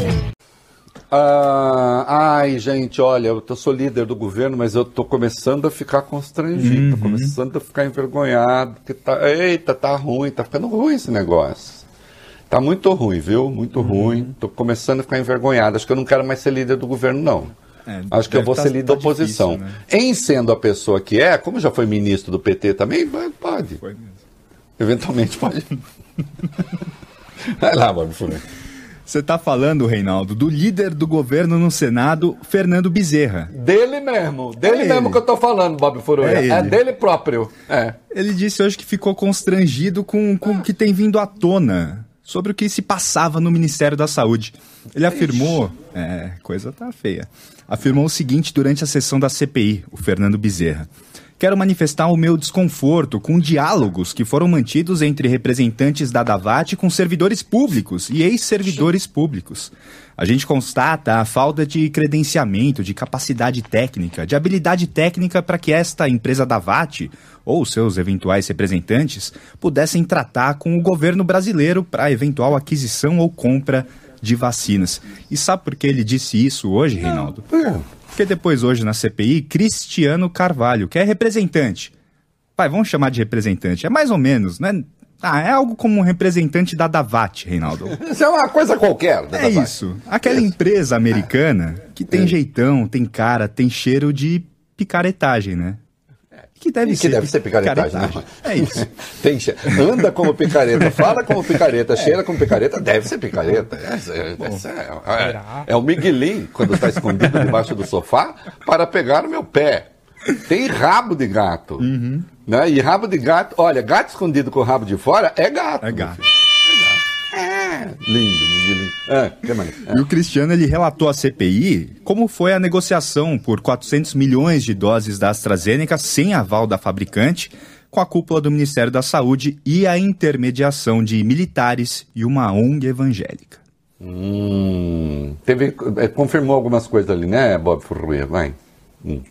Ah, ai, gente, olha, eu tô, sou líder do governo, mas eu tô começando a ficar constrangido, Uhum. tô começando a ficar envergonhado, porque tá, eita, tá ruim, tá ficando ruim esse negócio. Tá muito ruim, viu? Muito Uhum. ruim. Tô começando a ficar envergonhado. Acho que eu não quero mais ser líder do governo, não. É, Acho que eu vou tá- ser líder da tá oposição. difícil, né? Em sendo a pessoa que é, como já foi ministro do PT também, pode. Eventualmente pode. Vai lá, Bob Furlan. Você está falando, Reinaldo, do líder do governo no Senado, Fernando Bezerra. Dele mesmo, dele É mesmo ele. que eu tô falando, Bob Furlan. É É, ele. dele próprio. É. Ele disse hoje que ficou constrangido com, com o que tem vindo à tona sobre o que se passava no Ministério da Saúde. Ele afirmou. É, coisa tá feia. Afirmou o seguinte durante a sessão da CPI, o Fernando Bezerra. Quero manifestar o meu desconforto com diálogos que foram mantidos entre representantes da Davat com servidores públicos e ex-servidores públicos. A gente constata a falta de credenciamento, de capacidade técnica, de habilidade técnica para que esta empresa Davat ou seus eventuais representantes pudessem tratar com o governo brasileiro para eventual aquisição ou compra de vacinas. E sabe por que ele disse isso hoje, Reinaldo? Porque depois, hoje, na CPI, Cristiano Carvalho, que é representante. Pai, vamos chamar de representante. É mais ou menos, né? Ah, é algo como um representante da Davat, Reinaldo. Isso é uma coisa qualquer. É Davat. isso. Aquela empresa americana que tem jeitão, tem cara, tem cheiro de picaretagem, né? Que deve E que ser. deve ser picaretagem, né? É isso. Tem anda como picareta, fala como picareta, cheira como picareta, deve ser picareta. Essa é, essa é- é- é o Miguelim, quando está escondido debaixo do sofá, para pegar o meu pé. Tem rabo de gato. Uhum. Né? E rabo de gato, olha, gato escondido com o rabo de fora é gato. É gato. É, lindo, Miguelim. É, que mais? É. E o Cristiano ele relatou à CPI como foi a negociação por 400 milhões de doses da AstraZeneca sem aval da fabricante, com a cúpula do Ministério da Saúde e a intermediação de militares e uma ONG evangélica. Hum, teve, é, confirmou algumas coisas ali, né, Bob Furruia? Vai. Hum.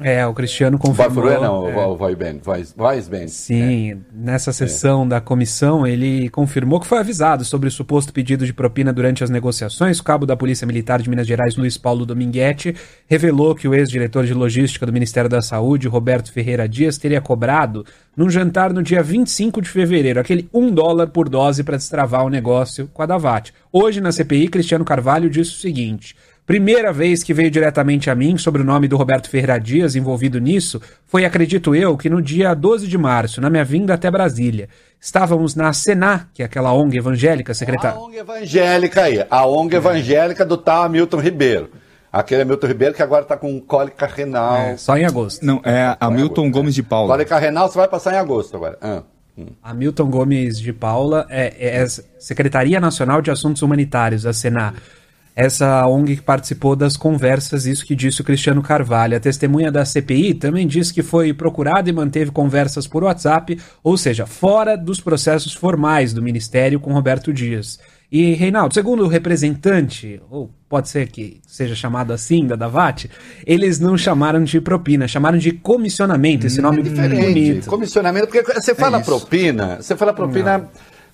É, o Cristiano confirmou. Furruia não, é. o Vai Ben, Vais Ben. Sim, nessa sessão da comissão, ele confirmou que foi avisado sobre o suposto pedido de propina durante as negociações. O cabo da Polícia Militar de Minas Gerais, Luiz Paulo Dominguete, revelou que o ex-diretor de logística do Ministério da Saúde, Roberto Ferreira Dias, teria cobrado num jantar no dia 25 de fevereiro, aquele um dólar por dose para destravar o negócio com a Davat. Hoje, na CPI, Cristiano Carvalho disse o seguinte. Primeira vez que veio diretamente a mim sobre o nome do Roberto Ferreira Dias envolvido nisso foi, acredito eu, que no dia 12 de março, na minha vinda até Brasília. Estávamos na Sená, que é aquela ONG evangélica, secretária. A ONG evangélica aí, a ONG evangélica do tal Hamilton Ribeiro. Aquele é Milton Ribeiro que agora está com cólica renal. É, só em agosto. Não, é Hamilton Gomes de Paula. Cólica renal você vai passar em agosto agora. Ah. Hamilton Gomes de Paula é, é Secretaria Nacional de Assuntos Humanitários, a Senar. Essa ONG que participou das conversas, isso que disse o Cristiano Carvalho. A testemunha da CPI também disse que foi procurada e manteve conversas por WhatsApp, ou seja, fora dos processos formais do Ministério com Roberto Dias. E, Reinaldo, segundo o representante, ou pode ser que seja chamado assim, da Davat, eles não chamaram de propina, chamaram de comissionamento, esse nome é diferente. bonito. Comissionamento, porque você fala É propina, você fala propina,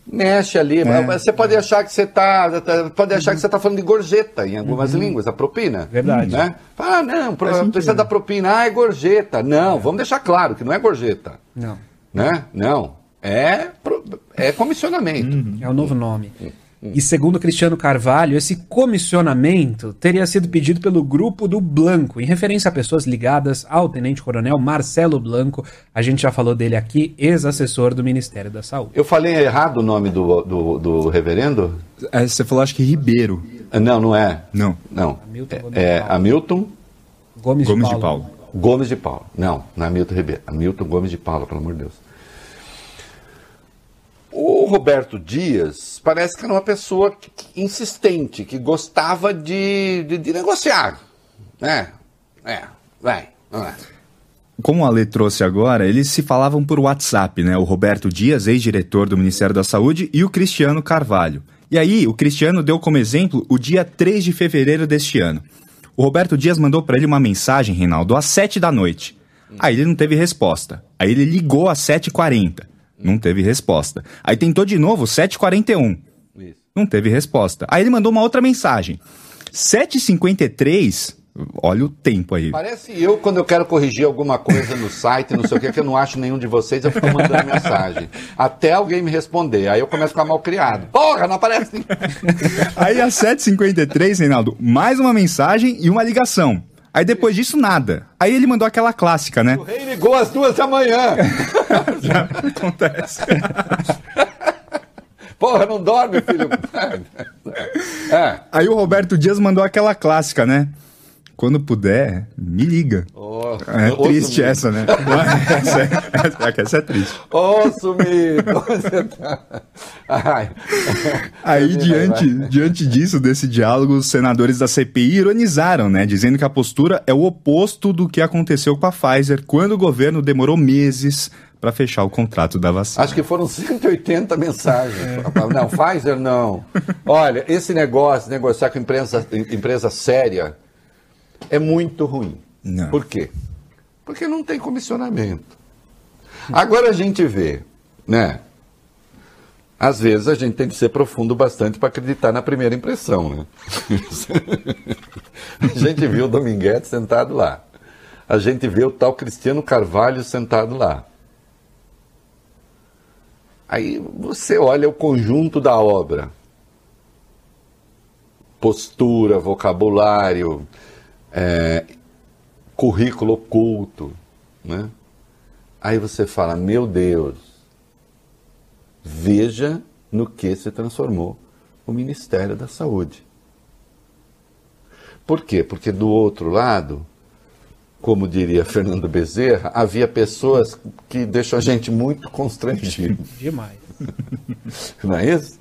mexe ali. É. Você pode achar que você está. Pode achar que você está falando de gorjeta em algumas Uhum. línguas, a propina. Verdade. Né? Ah, não, pro- precisa da propina. Ah, é gorjeta. Não, vamos deixar claro que não é gorjeta. Não. Né? Não. É, pro- é comissionamento. É o novo nome. E segundo Cristiano Carvalho, esse comissionamento teria sido pedido pelo grupo do Blanco, em referência a pessoas ligadas ao tenente-coronel Marcelo Blanco. A gente já falou dele aqui, ex-assessor do Ministério da Saúde. Eu falei errado o nome do, do, do reverendo? É, você falou, acho que Ribeiro. Não, não é. Não. Não. Hamilton Gomes É, de Paula. Hamilton Gomes, Gomes de de Paula. Paula. Gomes de Paula. Não, não é Hamilton Ribeiro. Hamilton Gomes de Paula, pelo amor de Deus. O Roberto Dias parece que era uma pessoa insistente, que gostava de, de, de negociar. É, é, vai, vai. Como o Ale trouxe agora, eles se falavam por WhatsApp, né? O Roberto Dias, ex-diretor do Ministério da Saúde, e o Cristiano Carvalho. E aí, o Cristiano deu como exemplo o dia 3 de fevereiro deste ano. O Roberto Dias mandou para ele uma mensagem, Reinaldo, às 7 da noite. Aí ele não teve resposta. Aí ele ligou às 7h40. Não teve resposta. Aí tentou de novo, 7h41. Não teve resposta. Aí ele mandou uma outra mensagem. 7h53, olha o tempo aí. Parece eu quando eu quero corrigir alguma coisa no site, não sei o que, que eu não acho nenhum de vocês, eu fico mandando mensagem. Até alguém me responder. Aí eu começo a ficar mal criado. Porra, não aparece. Aí às 7h53, Reinaldo, mais uma mensagem e uma ligação. Aí depois disso, nada. Aí ele mandou aquela clássica, né? O rei ligou às duas da manhã. Acontece. Porra, não dorme, filho. É. Aí o Roberto Dias mandou aquela clássica, né? Quando puder, me liga. Oh, É triste sumido. essa, né? essa, é, essa, essa é triste. Ô, sumido. Você tá- Ai. Aí, diante, diante disso, desse diálogo, os senadores da CPI ironizaram, né? Dizendo que a postura é o oposto do que aconteceu com a Pfizer quando o governo demorou meses para fechar o contrato da vacina. Acho que foram 180 mensagens. Não, Pfizer não. Olha, esse negócio, negociar com empresa, empresa séria, é muito ruim. Não. Por quê? Porque não tem comissionamento. Agora a gente vê, né? Às vezes a gente tem que ser profundo bastante para acreditar na primeira impressão, né? a gente viu o Dominguete sentado lá. A gente vê o tal Cristiano Carvalho sentado lá. Aí você olha o conjunto da obra. Postura, vocabulário, é, currículo oculto, né? Aí você fala, meu Deus, veja no que se transformou o Ministério da Saúde. Por quê? Porque do outro lado, como diria Fernando Bezerra, havia pessoas que deixam a gente muito constrangido. Demais. Não é isso?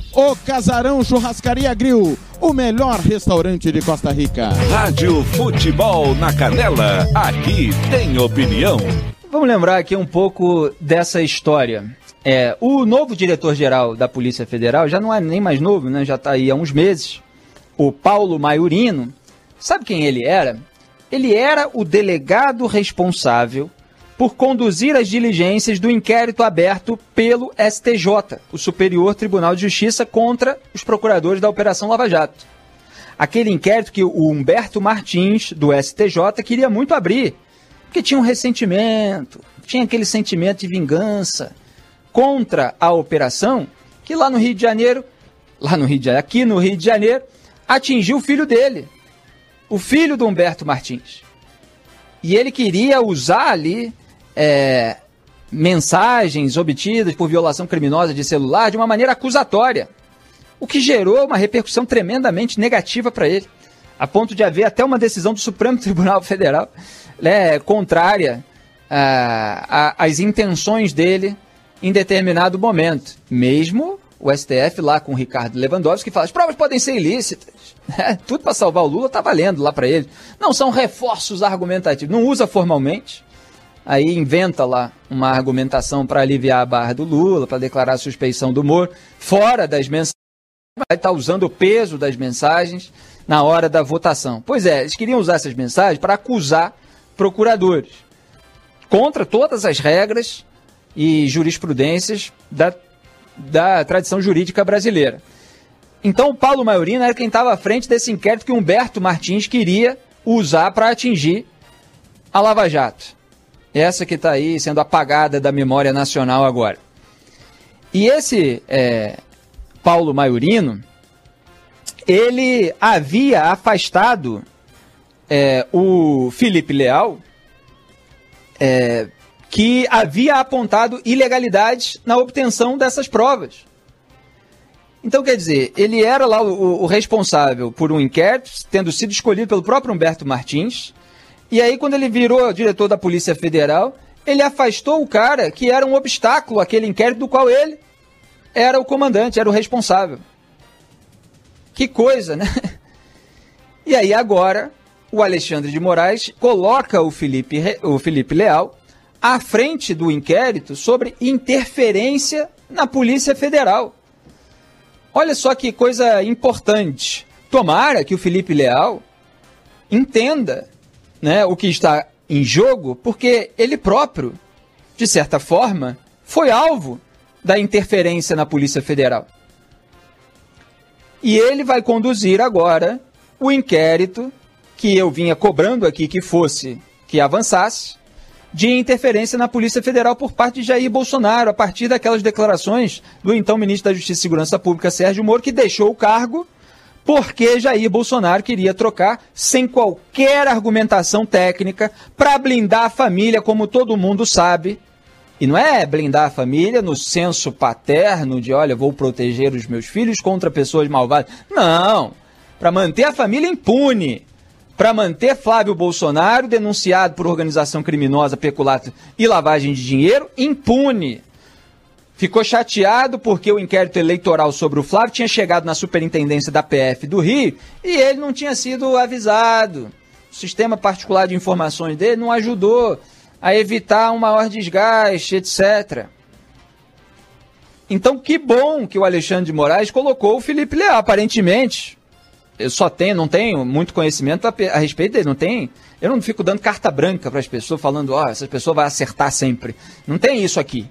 O Casarão Churrascaria Grill, o melhor restaurante de Costa Rica. Rádio Futebol na Canela, aqui tem opinião. Vamos lembrar aqui um pouco dessa história. É, o novo diretor-geral da Polícia Federal já não é nem mais novo, né? Já está aí há uns meses. O Paulo Maiorino. Sabe quem ele era? Ele era o delegado responsável por conduzir as diligências do inquérito aberto pelo STJ, o Superior Tribunal de Justiça, contra os procuradores da Operação Lava Jato. aquele inquérito que o Humberto Martins, do STJ, queria muito abrir. Porque tinha um ressentimento, tinha aquele sentimento de vingança contra a operação que lá no Rio de Janeiro, lá no Rio de Janeiro, aqui no Rio de Janeiro, atingiu o filho dele, o filho do Humberto Martins. E ele queria usar ali é, mensagens obtidas por violação criminosa de celular de uma maneira acusatória, o que gerou uma repercussão tremendamente negativa para ele, a ponto de haver até uma decisão do Supremo Tribunal Federal né, contrária às intenções dele em determinado momento, mesmo o STF lá com o Ricardo Lewandowski fala as provas podem ser ilícitas. É, tudo para salvar o Lula tá valendo lá para ele. Não são reforços argumentativos. Não usa formalmente. Aí inventa lá uma argumentação para aliviar a barra do Lula, para declarar a suspeição do Moro, fora das mensagens. Vai estar tá usando o peso das mensagens na hora da votação. Pois é, eles queriam usar essas mensagens para acusar procuradores. Contra todas as regras e jurisprudências da da tradição jurídica brasileira. Então, o Paulo Maiorino era quem estava à frente desse inquérito que Humberto Martins queria usar para atingir a Lava Jato. Essa que está aí sendo apagada da memória nacional agora. E esse é, Paulo Maiorino, ele havia afastado é, o Felipe Leal é, que havia apontado ilegalidades na obtenção dessas provas. Então, quer dizer, ele era lá o, o, responsável por um inquérito, tendo sido escolhido pelo próprio Humberto Martins. E aí, quando ele virou diretor da Polícia Federal, ele afastou o cara que era um obstáculo àquele inquérito do qual ele era o comandante, era o responsável. Que coisa, né? E aí, agora, o Alexandre de Moraes coloca o Felipe, o Felipe Leal à frente do inquérito sobre interferência na Polícia Federal. Olha só que coisa importante. Tomara que o Felipe Leal entenda né, o que está em jogo, porque ele próprio, de certa forma, foi alvo da interferência na Polícia Federal. E ele vai conduzir agora o inquérito que eu vinha cobrando aqui que fosse, que avançasse, de interferência na Polícia Federal por parte de Jair Bolsonaro, a partir daquelas declarações do então ministro da Justiça e Segurança Pública, Sérgio Moro, que deixou o cargo porque Jair Bolsonaro queria trocar sem qualquer argumentação técnica para blindar a família, como todo mundo sabe. E não é blindar a família no senso paterno de, olha, vou proteger os meus filhos contra pessoas malvadas. Não! Para manter a família impune para manter Flávio Bolsonaro, denunciado por organização criminosa, peculato e lavagem de dinheiro, impune. Ficou chateado porque o inquérito eleitoral sobre o Flávio tinha chegado na superintendência da PF do Rio e ele não tinha sido avisado. O sistema particular de informações dele não ajudou a evitar um maior desgaste, etc. Então, que bom que o Alexandre de Moraes colocou o Felipe Leal. Aparentemente, eu só tenho, não tenho muito conhecimento a, a respeito dele, não tem. Eu não fico dando carta branca para as pessoas falando, ó, oh, essa pessoa vai acertar sempre. Não tem isso aqui.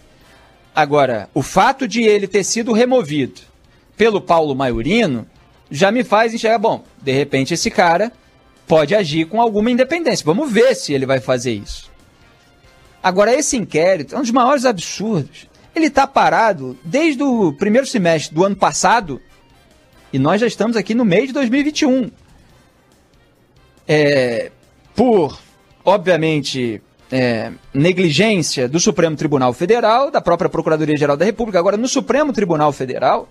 Agora, o fato de ele ter sido removido pelo Paulo Maiorino já me faz enxergar, bom, de repente esse cara pode agir com alguma independência. Vamos ver se ele vai fazer isso. Agora, esse inquérito é um dos maiores absurdos. Ele está parado desde o primeiro semestre do ano passado e nós já estamos aqui no mês de 2021. É, por, obviamente, é, negligência do Supremo Tribunal Federal, da própria Procuradoria-Geral da República. Agora, no Supremo Tribunal Federal,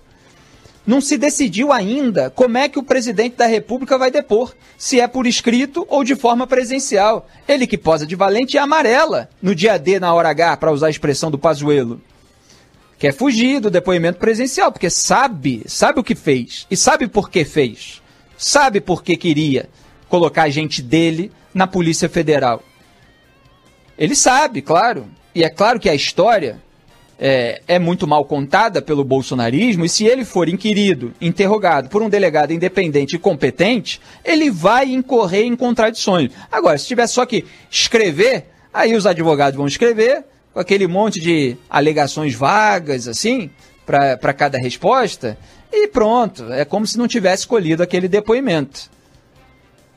não se decidiu ainda como é que o presidente da República vai depor, se é por escrito ou de forma presencial. Ele que posa de valente e amarela no dia D na hora H, para usar a expressão do Pazuello quer fugir do depoimento presencial, porque sabe, sabe o que fez e sabe por que fez. Sabe por que queria colocar a gente dele na Polícia Federal. Ele sabe, claro. E é claro que a história é, é, muito mal contada pelo bolsonarismo, e se ele for inquirido, interrogado por um delegado independente e competente, ele vai incorrer em contradições. Agora, se tiver só que escrever, aí os advogados vão escrever, com aquele monte de alegações vagas, assim, para cada resposta, e pronto. É como se não tivesse escolhido aquele depoimento.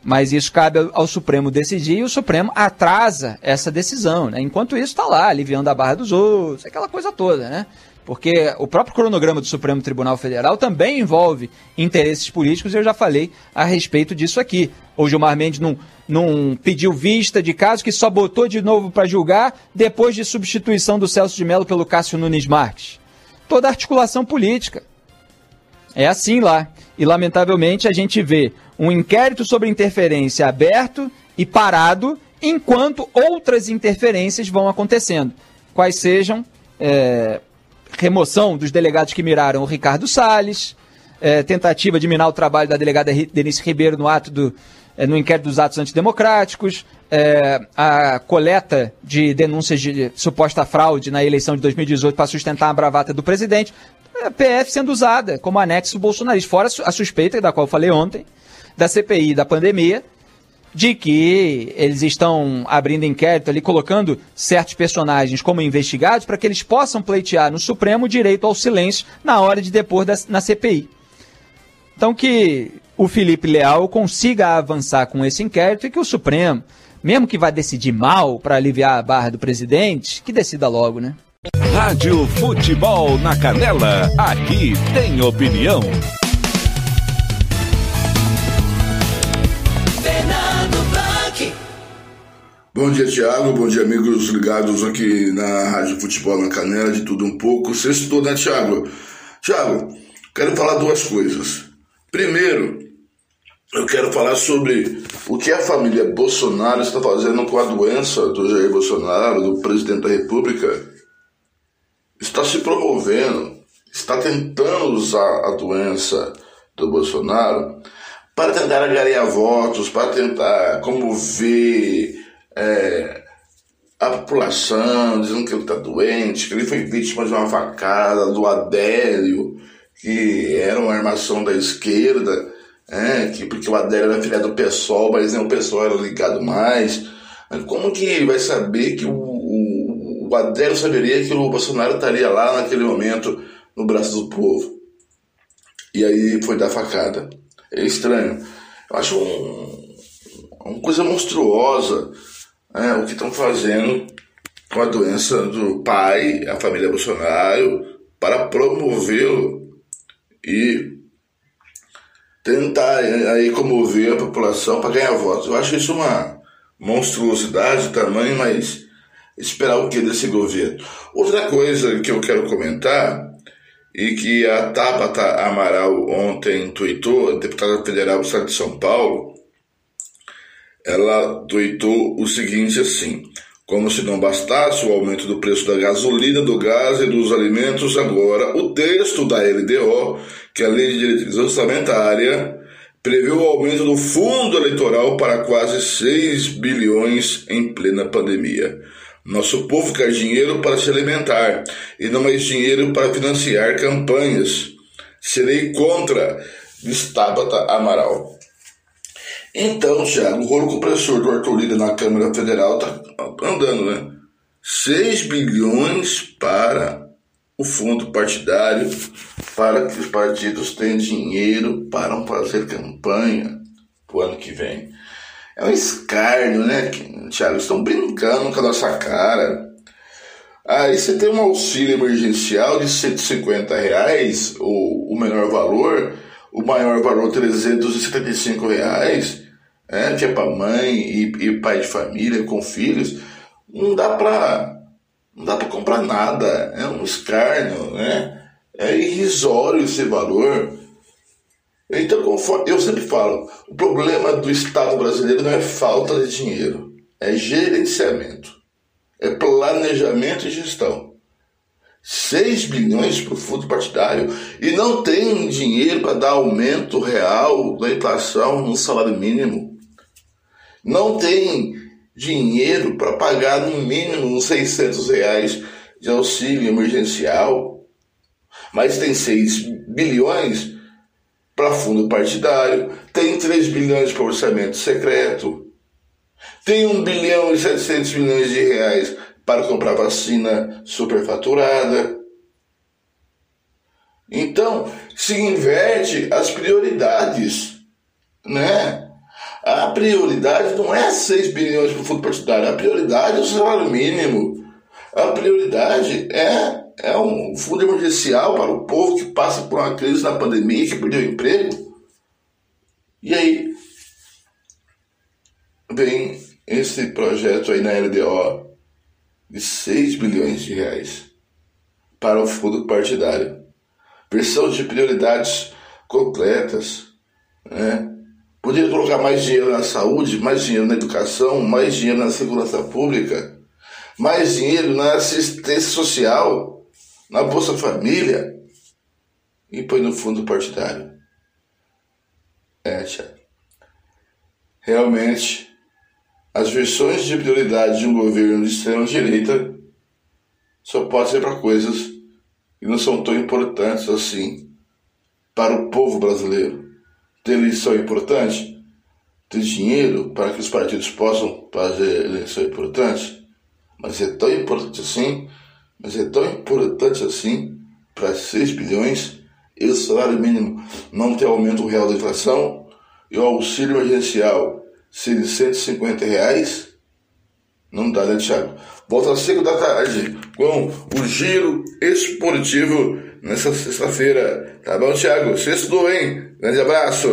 Mas isso cabe ao Supremo decidir e o Supremo atrasa essa decisão. Né? Enquanto isso, está lá, aliviando a barra dos outros, aquela coisa toda. Né? Porque o próprio cronograma do Supremo Tribunal Federal também envolve interesses políticos, e eu já falei a respeito disso aqui. O Gilmar Mendes não, não pediu vista de caso, que só botou de novo para julgar depois de substituição do Celso de Mello pelo Cássio Nunes Marques. Toda articulação política. É assim lá. E lamentavelmente a gente vê um inquérito sobre interferência aberto e parado, enquanto outras interferências vão acontecendo. Quais sejam é, remoção dos delegados que miraram o Ricardo Salles, é, tentativa de minar o trabalho da delegada Denise Ribeiro no ato do, é, no inquérito dos atos antidemocráticos, é, a coleta de denúncias de suposta fraude na eleição de 2018 para sustentar a bravata do presidente, a PF sendo usada como anexo bolsonarista, fora a suspeita da qual eu falei ontem, da CPI da pandemia, de que eles estão abrindo inquérito ali, colocando certos personagens como investigados para que eles possam pleitear no Supremo o direito ao silêncio na hora de depor da, na CPI. Então que o Felipe Leal consiga avançar com esse inquérito e que o Supremo, mesmo que vá decidir mal para aliviar a barra do presidente, que decida logo, né? Rádio Futebol na Canela, aqui tem opinião. Bom dia, Thiago. Bom dia, amigos ligados aqui na Rádio Futebol na Canela, de tudo um pouco. Sextou, né, Thiago? Thiago, quero falar duas coisas. Primeiro, eu quero falar sobre o que a família Bolsonaro está fazendo com a doença do Jair Bolsonaro, do presidente da República. Está se promovendo, está tentando usar a doença do Bolsonaro para tentar angariar votos, para tentar comover é, a população dizendo que ele está doente, que ele foi vítima de uma facada do Adélio, que era uma armação da esquerda, é, que, porque o Adélio era filho do PSOL, mas nem o PSOL era ligado mais. Como que vai saber que o, o, o Adélio saberia que o Bolsonaro estaria lá naquele momento no braço do povo? E aí foi dar facada. É estranho. Eu acho um, uma coisa monstruosa é, o que estão fazendo com a doença do pai, a família Bolsonaro, para promovê-lo e tentar aí comover a população para ganhar votos. Eu acho isso uma monstruosidade também, mas esperar o que desse governo? Outra coisa que eu quero comentar e que a Tabata Amaral ontem tweetou, deputada federal do Estado de São Paulo, ela tweetou o seguinte assim: como se não bastasse o aumento do preço da gasolina, do gás e dos alimentos, agora o texto da LDO, que é a Lei de Diretriz Orçamentária, prevê o aumento do fundo eleitoral para quase 6 bilhões em plena pandemia. Nosso povo quer dinheiro para se alimentar e não mais dinheiro para financiar campanhas. Serei contra, diz Tabata Amaral. Então, Thiago, o rolo compressor do Arthur Lira na Câmara Federal está andando, né? 6 bilhões para o fundo partidário, para que os partidos tenham dinheiro para fazer campanha o ano que vem. É um escárnio, né, Thiago? Estão brincando com a nossa cara. Aí você tem um auxílio emergencial de 150 reais, o, o menor valor, o maior valor 375 reais é, que é para mãe e, e, pai de família com filhos, não dá para não dá para comprar nada, é um escárnio, né? É irrisório esse valor. Então, conforme, eu sempre falo, o problema do Estado brasileiro não é falta de dinheiro, é gerenciamento, é planejamento e gestão. 6 bilhões para o fundo partidário e não tem dinheiro para dar aumento real da inflação no salário mínimo. Não tem dinheiro para pagar no mínimo uns 600 reais de auxílio emergencial, mas tem 6 bilhões para fundo partidário, tem 3 bilhões para orçamento secreto, tem 1 bilhão e 700 milhões de reais para comprar vacina superfaturada. Então, se inverte as prioridades, né? A prioridade não é 6 bilhões para o fundo partidário, a prioridade é o salário mínimo. A prioridade é, é um fundo emergencial para o povo que passa por uma crise na pandemia, que perdeu emprego. E aí, vem esse projeto aí na LDO de 6 bilhões de reais para o fundo partidário. Versão de prioridades completas, né? Poderia colocar mais dinheiro na saúde, mais dinheiro na educação, mais dinheiro na segurança pública, mais dinheiro na assistência social, na Bolsa Família e põe no fundo partidário. É, tia. Realmente, as versões de prioridade de um governo de extrema-direita só pode ser para coisas que não são tão importantes assim para o povo brasileiro. Ter eleição importante, ter dinheiro para que os partidos possam fazer eleição importante, mas é tão importante assim, mas é tão importante assim para 6 bilhões e o salário mínimo não ter aumento real da inflação e o auxílio emergencial de 150 reais, não dá, né, Thiago? Volta às 5 da tarde com o giro esportivo nessa sexta-feira. Tá bom, Thiago? Sextou, hein? Grande abraço.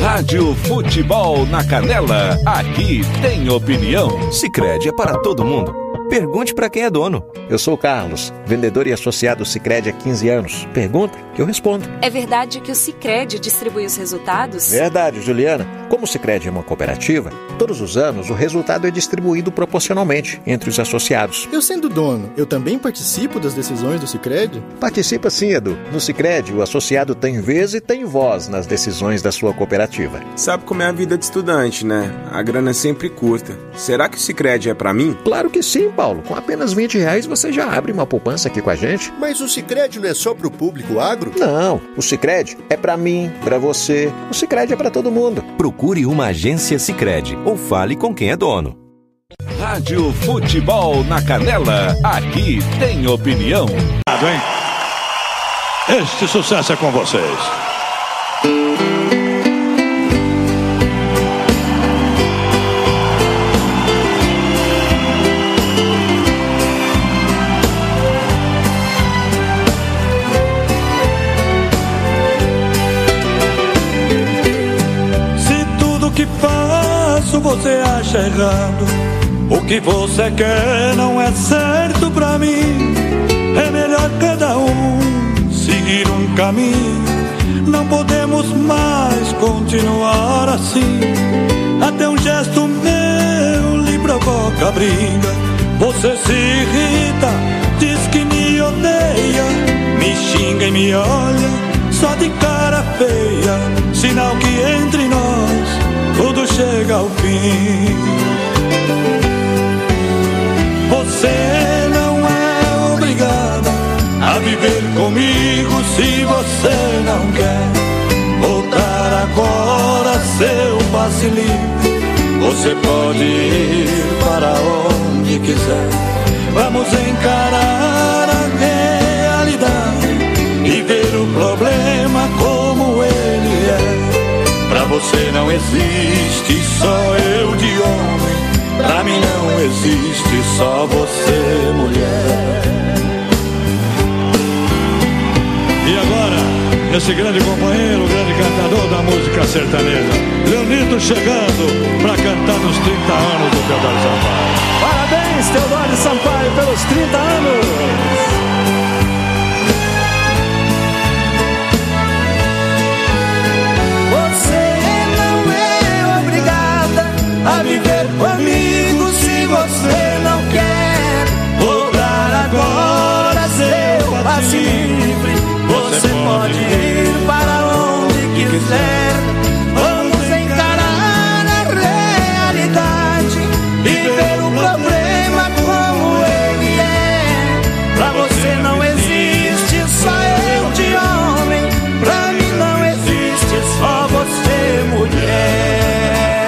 Rádio Futebol na Canela, aqui tem opinião. Sicredi é para todo mundo. Pergunte para quem é dono. Eu sou o Carlos, vendedor e associado Sicredi há 15 anos. Pergunta que eu respondo. É verdade que o Sicredi distribui os resultados? Verdade, Juliana. Como o Sicredi é uma cooperativa, todos os anos o resultado é distribuído proporcionalmente entre os associados. Eu sendo dono, eu também participo das decisões do Sicredi? Participa sim, Edu. No Sicredi, o associado tem vez e tem voz nas decisões da sua cooperativa. Sabe como é a vida de estudante, né? A grana é sempre curta. Será que o Sicredi é para mim? Claro que sim, Paulo. Com apenas 20 reais você já abre uma poupança aqui com a gente. Mas o Sicredi não é só pro público agro? Não, o Sicredi é para mim, para você. O Sicredi é para todo mundo. Procure uma agência Sicredi ou fale com quem é dono. Rádio Futebol na Canela, aqui tem opinião. Este sucesso é com vocês. Que faço você acha errado, o que você quer não é certo pra mim. É melhor cada um seguir um caminho. Não podemos mais continuar assim. Até um gesto meu lhe provoca briga. Você se irrita, diz que me odeia, me xinga e me olha só de cara feia, sinal que entre nós tudo chega ao fim. Você não é obrigada a viver comigo se você não quer voltar agora seu passe livre. Você pode ir para onde quiser. Vamos encarar a realidade e ver o problema você não existe só eu de homem. Pra mim não existe só você, mulher. E agora, esse grande companheiro, grande cantador da música sertaneja, Leonito chegando para cantar nos 30 anos do Teodoro Sampaio. Parabéns, Teodoro Sampaio, pelos 30 anos. Quiser. Vamos encarar a realidade e ver o problema como ele é. Pra você não existe só eu de homem. Pra mim não existe só você, mulher.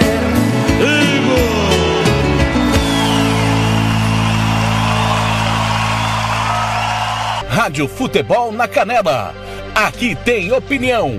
Rádio Futebol na Canela. aqui tem opinião.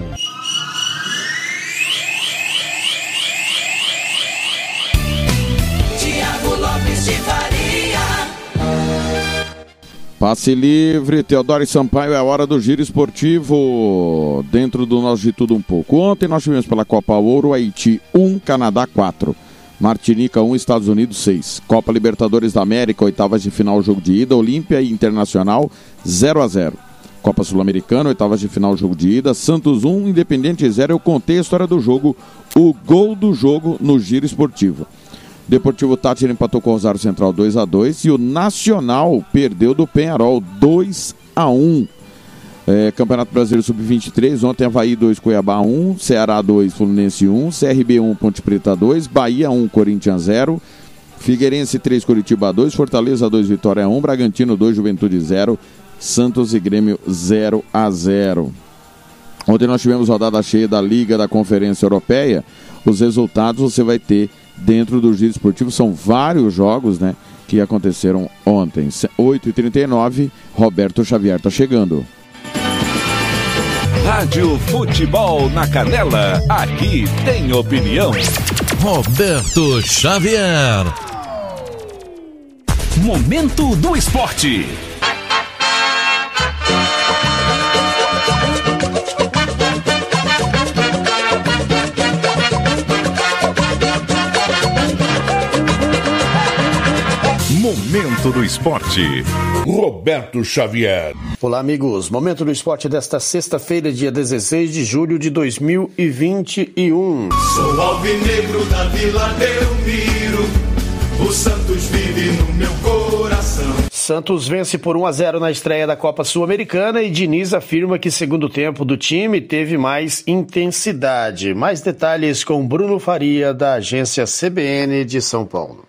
Passe livre, Teodoro Sampaio, é a hora do giro esportivo. Dentro do nosso de tudo um pouco. Ontem nós tivemos pela Copa Ouro Haiti 1, Canadá 4. Martinica 1, Estados Unidos 6. Copa Libertadores da América, oitavas de final, jogo de ida. Olímpia e Internacional 0 a 0. Copa Sul-Americana, oitavas de final, jogo de ida. Santos 1, Independente 0. Eu contei a história do jogo, o gol do jogo no giro esportivo. Deportivo Tátira empatou com o Rosário Central 2 a 2 e o Nacional perdeu do Penharol 2 a 1. É, Campeonato Brasileiro Sub-23, ontem Havaí 2, Cuiabá 1, Ceará 2, Fluminense 1, CRB 1, Ponte Preta 2, Bahia 1, Corinthians 0, Figueirense 3, Curitiba 2, Fortaleza 2, Vitória 1, Bragantino 2, Juventude 0, Santos e Grêmio 0 a 0. Ontem nós tivemos rodada cheia da Liga da Conferência Europeia. Os resultados você vai ter dentro do giro esportivo. São vários jogos, né? Que aconteceram ontem. 8h39, Roberto Xavier tá chegando. Rádio Futebol na Canela, aqui tem opinião. Roberto Xavier. Momento do esporte. Momento do esporte. Roberto Xavier. Olá, amigos. Momento do esporte desta sexta-feira, dia 16 de julho de 2021. Sou alvinegro da Vila Belmiro. O Santos vive no meu coração. Santos vence por 1 a 0 na estreia da Copa Sul-Americana e Diniz afirma que segundo tempo do time teve mais intensidade. Mais detalhes com Bruno Faria da agência CBN de São Paulo.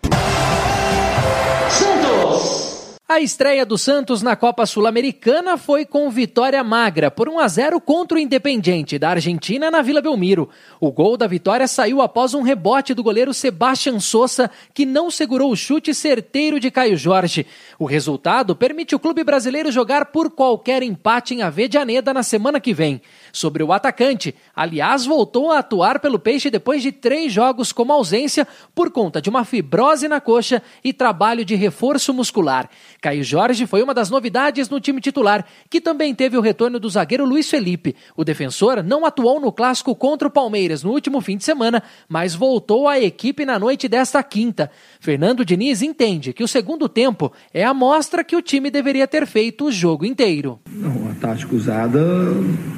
A estreia do Santos na Copa Sul-Americana foi com vitória magra por 1 a 0 contra o Independiente da Argentina na Vila Belmiro. O gol da vitória saiu após um rebote do goleiro Sebastian Sosa, que não segurou o chute certeiro de Caio Jorge. O resultado permite o clube brasileiro jogar por qualquer empate em Avedianeda na semana que vem. Sobre o atacante, aliás, voltou a atuar pelo Peixe depois de três jogos como ausência por conta de uma fibrose na coxa e trabalho de reforço muscular. Caio Jorge foi uma das novidades no time titular, que também teve o retorno do zagueiro Luiz Felipe. O defensor não atuou no clássico contra o Palmeiras no último fim de semana, mas voltou à equipe na noite desta quinta. Fernando Diniz entende que o segundo tempo é a mostra que o time deveria ter feito o jogo inteiro. Não, a tática usada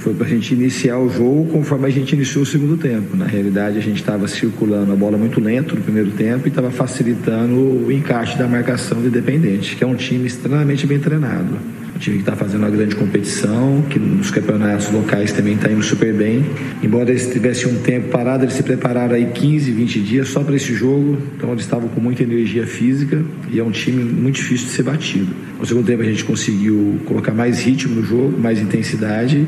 foi para a gente iniciar o jogo conforme a gente iniciou o segundo tempo. Na realidade, a gente estava circulando a bola muito lento no primeiro tempo e estava facilitando o encaixe da marcação do Independente, que é um time extremamente bem treinado. Um time que está fazendo uma grande competição, que nos campeonatos locais também está indo super bem. Embora eles tivessem um tempo parado, eles se prepararam aí 15, 20 dias só para esse jogo, então eles estavam com muita energia física e é um time muito difícil de ser batido. No segundo tempo a gente conseguiu colocar mais ritmo no jogo, mais intensidade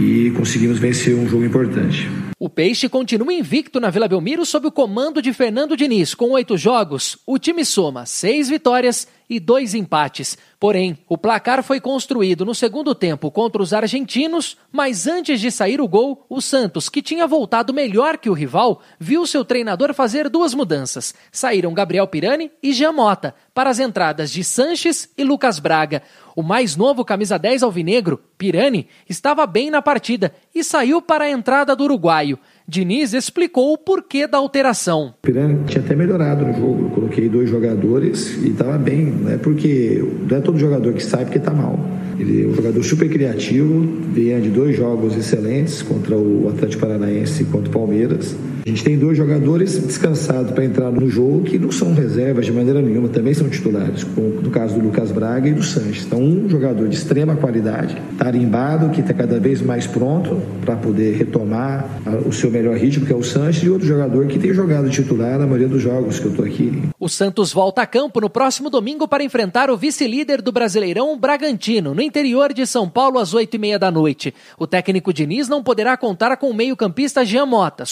e conseguimos vencer um jogo importante. O Peixe continua invicto na Vila Belmiro sob o comando de Fernando Diniz. Com oito jogos, o time soma seis vitórias e dois empates. Porém, o placar foi construído no segundo tempo contra os argentinos, mas antes de sair o gol, o Santos, que tinha voltado melhor que o rival, viu seu treinador fazer duas mudanças. Saíram Gabriel Pirani e Jean Mota para as entradas de Sanches e Lucas Braga. O mais novo camisa 10 alvinegro, Pirani, estava bem na partida e saiu para a entrada do uruguaio. Diniz explicou o porquê da alteração. O Pirani tinha até melhorado no jogo. Eu coloquei dois jogadores e estava bem. Não é porque não é todo jogador que sai porque está mal. Ele é um jogador super criativo, vinha de dois jogos excelentes contra o Atlético Paranaense e contra o Palmeiras. A gente tem dois jogadores descansados para entrar no jogo que não são reservas de maneira nenhuma, também são titulares, como no caso do Lucas Braga e do Sanches. Então, um jogador de extrema qualidade, tarimbado, que está cada vez mais pronto para poder retomar o seu melhor ritmo, que é o Sanches, e outro jogador que tem jogado titular na maioria dos jogos que eu estou aqui. O Santos volta a campo no próximo domingo para enfrentar o vice-líder do Brasileirão, Bragantino, no interior de São Paulo, às oito e meia da noite. O técnico Diniz não poderá contar com o meio-campista Jean Mota,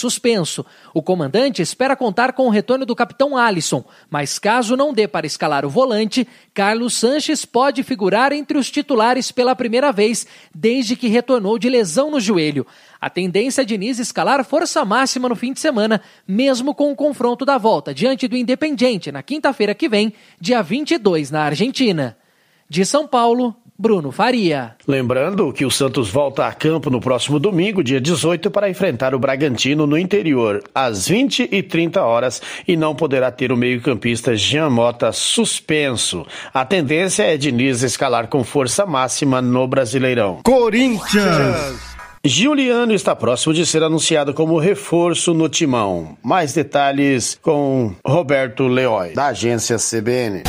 O comandante espera contar com o retorno do capitão Alisson, mas caso não dê para escalar o volante, Carlos Sanches pode figurar entre os titulares pela primeira vez desde que retornou de lesão no joelho. A tendência é Diniz escalar força máxima no fim de semana, mesmo com o confronto da volta diante do Independiente na quinta-feira que vem, dia 22, na Argentina. De São Paulo, Bruno Faria. Lembrando que o Santos volta a campo no próximo domingo, dia 18, para enfrentar o Bragantino no interior, às 20 e 30 horas, e não poderá ter o meio-campista Jean Mota suspenso. A tendência é Diniz escalar com força máxima no Brasileirão. Corinthians! Giuliano está próximo de ser anunciado como reforço no timão. Mais detalhes com Roberto Leói, da agência CBN.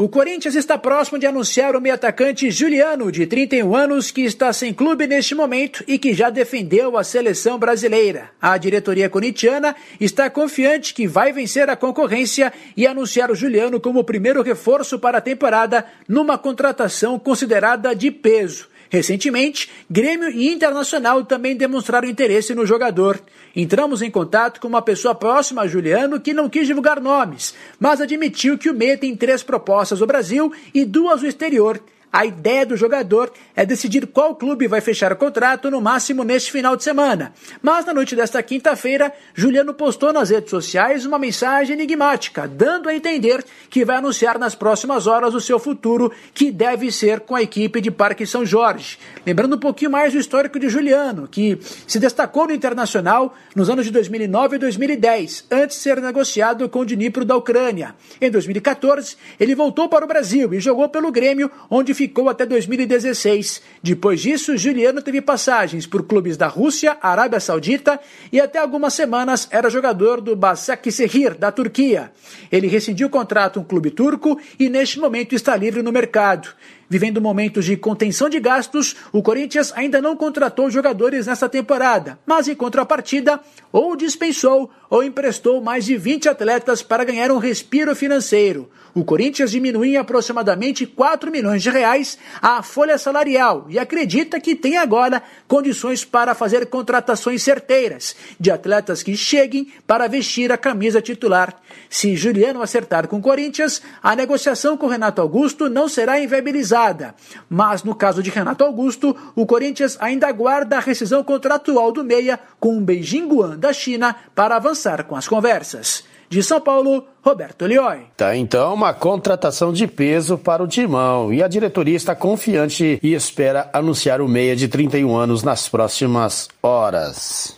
O Corinthians está próximo de anunciar o meio-atacante Juliano, de 31 anos, que está sem clube neste momento e que já defendeu a seleção brasileira. A diretoria corintiana está confiante que vai vencer a concorrência e anunciar o Juliano como o primeiro reforço para a temporada numa contratação considerada de peso. Recentemente, Grêmio e Internacional também demonstraram interesse no jogador. Entramos em contato com uma pessoa próxima a Juliano que não quis divulgar nomes, mas admitiu que o meia tem três propostas do Brasil e duas do exterior a ideia do jogador é decidir qual clube vai fechar o contrato no máximo neste final de semana. Mas na noite desta quinta-feira, Juliano postou nas redes sociais uma mensagem enigmática, dando a entender que vai anunciar nas próximas horas o seu futuro, que deve ser com a equipe de Parque São Jorge. Lembrando um pouquinho mais do histórico de Juliano, que se destacou no Internacional nos anos de 2009 e 2010, antes de ser negociado com o Dnipro da Ucrânia. Em 2014, ele voltou para o Brasil e jogou pelo Grêmio, onde ficou até 2016. Depois disso, Juliano teve passagens por clubes da Rússia, Arábia Saudita e até algumas semanas era jogador do Başakşehir da Turquia. Ele rescindiu o contrato com um clube turco e neste momento está livre no mercado. Vivendo momentos de contenção de gastos, o Corinthians ainda não contratou jogadores nesta temporada, mas em contrapartida, ou dispensou ou emprestou mais de 20 atletas para ganhar um respiro financeiro. O Corinthians diminuiu em aproximadamente 4 milhões de reais a folha salarial e acredita que tem agora condições para fazer contratações certeiras de atletas que cheguem para vestir a camisa titular. Se Juliano acertar com o Corinthians, a negociação com Renato Augusto não será inviabilizada. Mas no caso de Renato Augusto, o Corinthians ainda aguarda a rescisão contratual do meia com o Beijing Guan da China para avançar com as conversas. De São Paulo, Roberto Lioi. Tá então uma contratação de peso para o Timão e a diretoria está confiante e espera anunciar o meia de 31 anos nas próximas horas.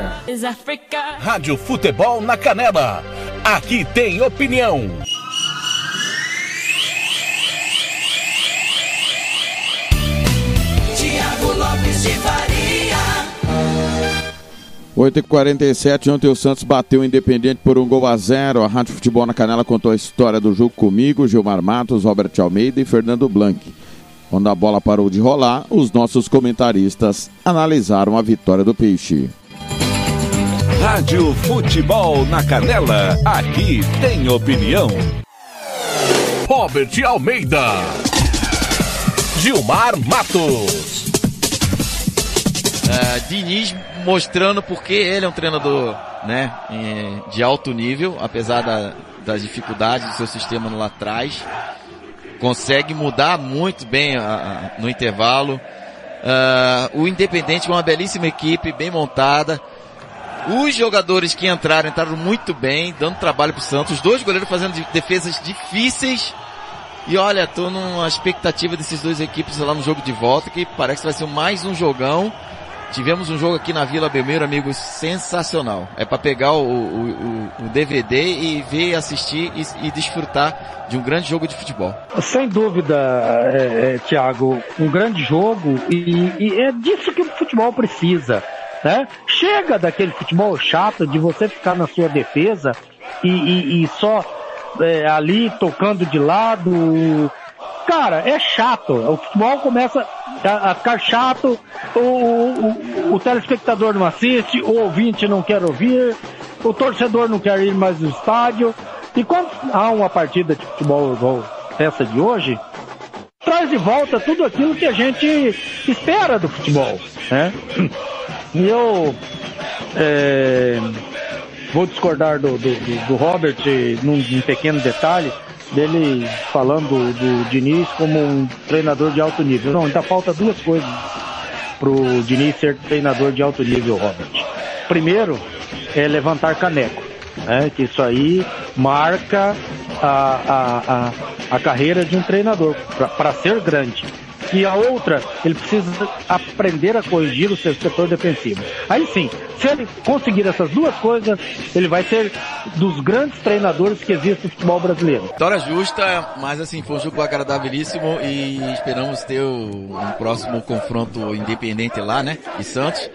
Rádio Futebol na Canela. Aqui tem opinião. Tiago Lopes de Faria. 8h47, ontem o Santos bateu o Independente por um gol a zero. A Rádio Futebol na Canela contou a história do jogo comigo, Gilmar Matos, Robert Almeida e Fernando Blanc. Quando a bola parou de rolar, os nossos comentaristas analisaram a vitória do Peixe. Rádio Futebol na Canela, aqui tem opinião. Robert Almeida. Gilmar Matos. Uh, Diniz mostrando porque ele é um treinador né, de alto nível, apesar da, das dificuldades do seu sistema lá atrás. Consegue mudar muito bem a, a, no intervalo. Uh, o Independente é uma belíssima equipe, bem montada. Os jogadores que entraram, entraram muito bem, dando trabalho pro Santos. Os dois goleiros fazendo defesas difíceis. E olha, tô numa expectativa desses dois equipes lá no jogo de volta, que parece que vai ser mais um jogão. Tivemos um jogo aqui na Vila Belmiro, amigos, sensacional. É para pegar o, o, o, DVD e ver, assistir e, e, desfrutar de um grande jogo de futebol. Sem dúvida, é, é, Tiago, um grande jogo e, e é disso que o futebol precisa. Né? Chega daquele futebol chato de você ficar na sua defesa e, e, e só é, ali tocando de lado. Cara, é chato. O futebol começa a, a ficar chato, o, o, o, telespectador não assiste, o ouvinte não quer ouvir, o torcedor não quer ir mais no estádio. E quando há uma partida de futebol igual essa de hoje, traz de volta tudo aquilo que a gente espera do futebol. Né? E eu é, vou discordar do, do, do Robert num, num, pequeno detalhe dele falando do Diniz como um treinador de alto nível. Não, ainda falta duas coisas pro Diniz ser treinador de alto nível, Robert. Primeiro é levantar caneco, né? Que isso aí marca a, a, a, a carreira de um treinador para ser grande. E a outra, ele precisa aprender a corrigir o seu setor defensivo. Aí sim, se ele conseguir essas duas coisas, ele vai ser dos grandes treinadores que existe no futebol brasileiro. Vitória justa, mas assim, foi um jogo agradabilíssimo e esperamos ter um próximo confronto independente lá, né? E Santos,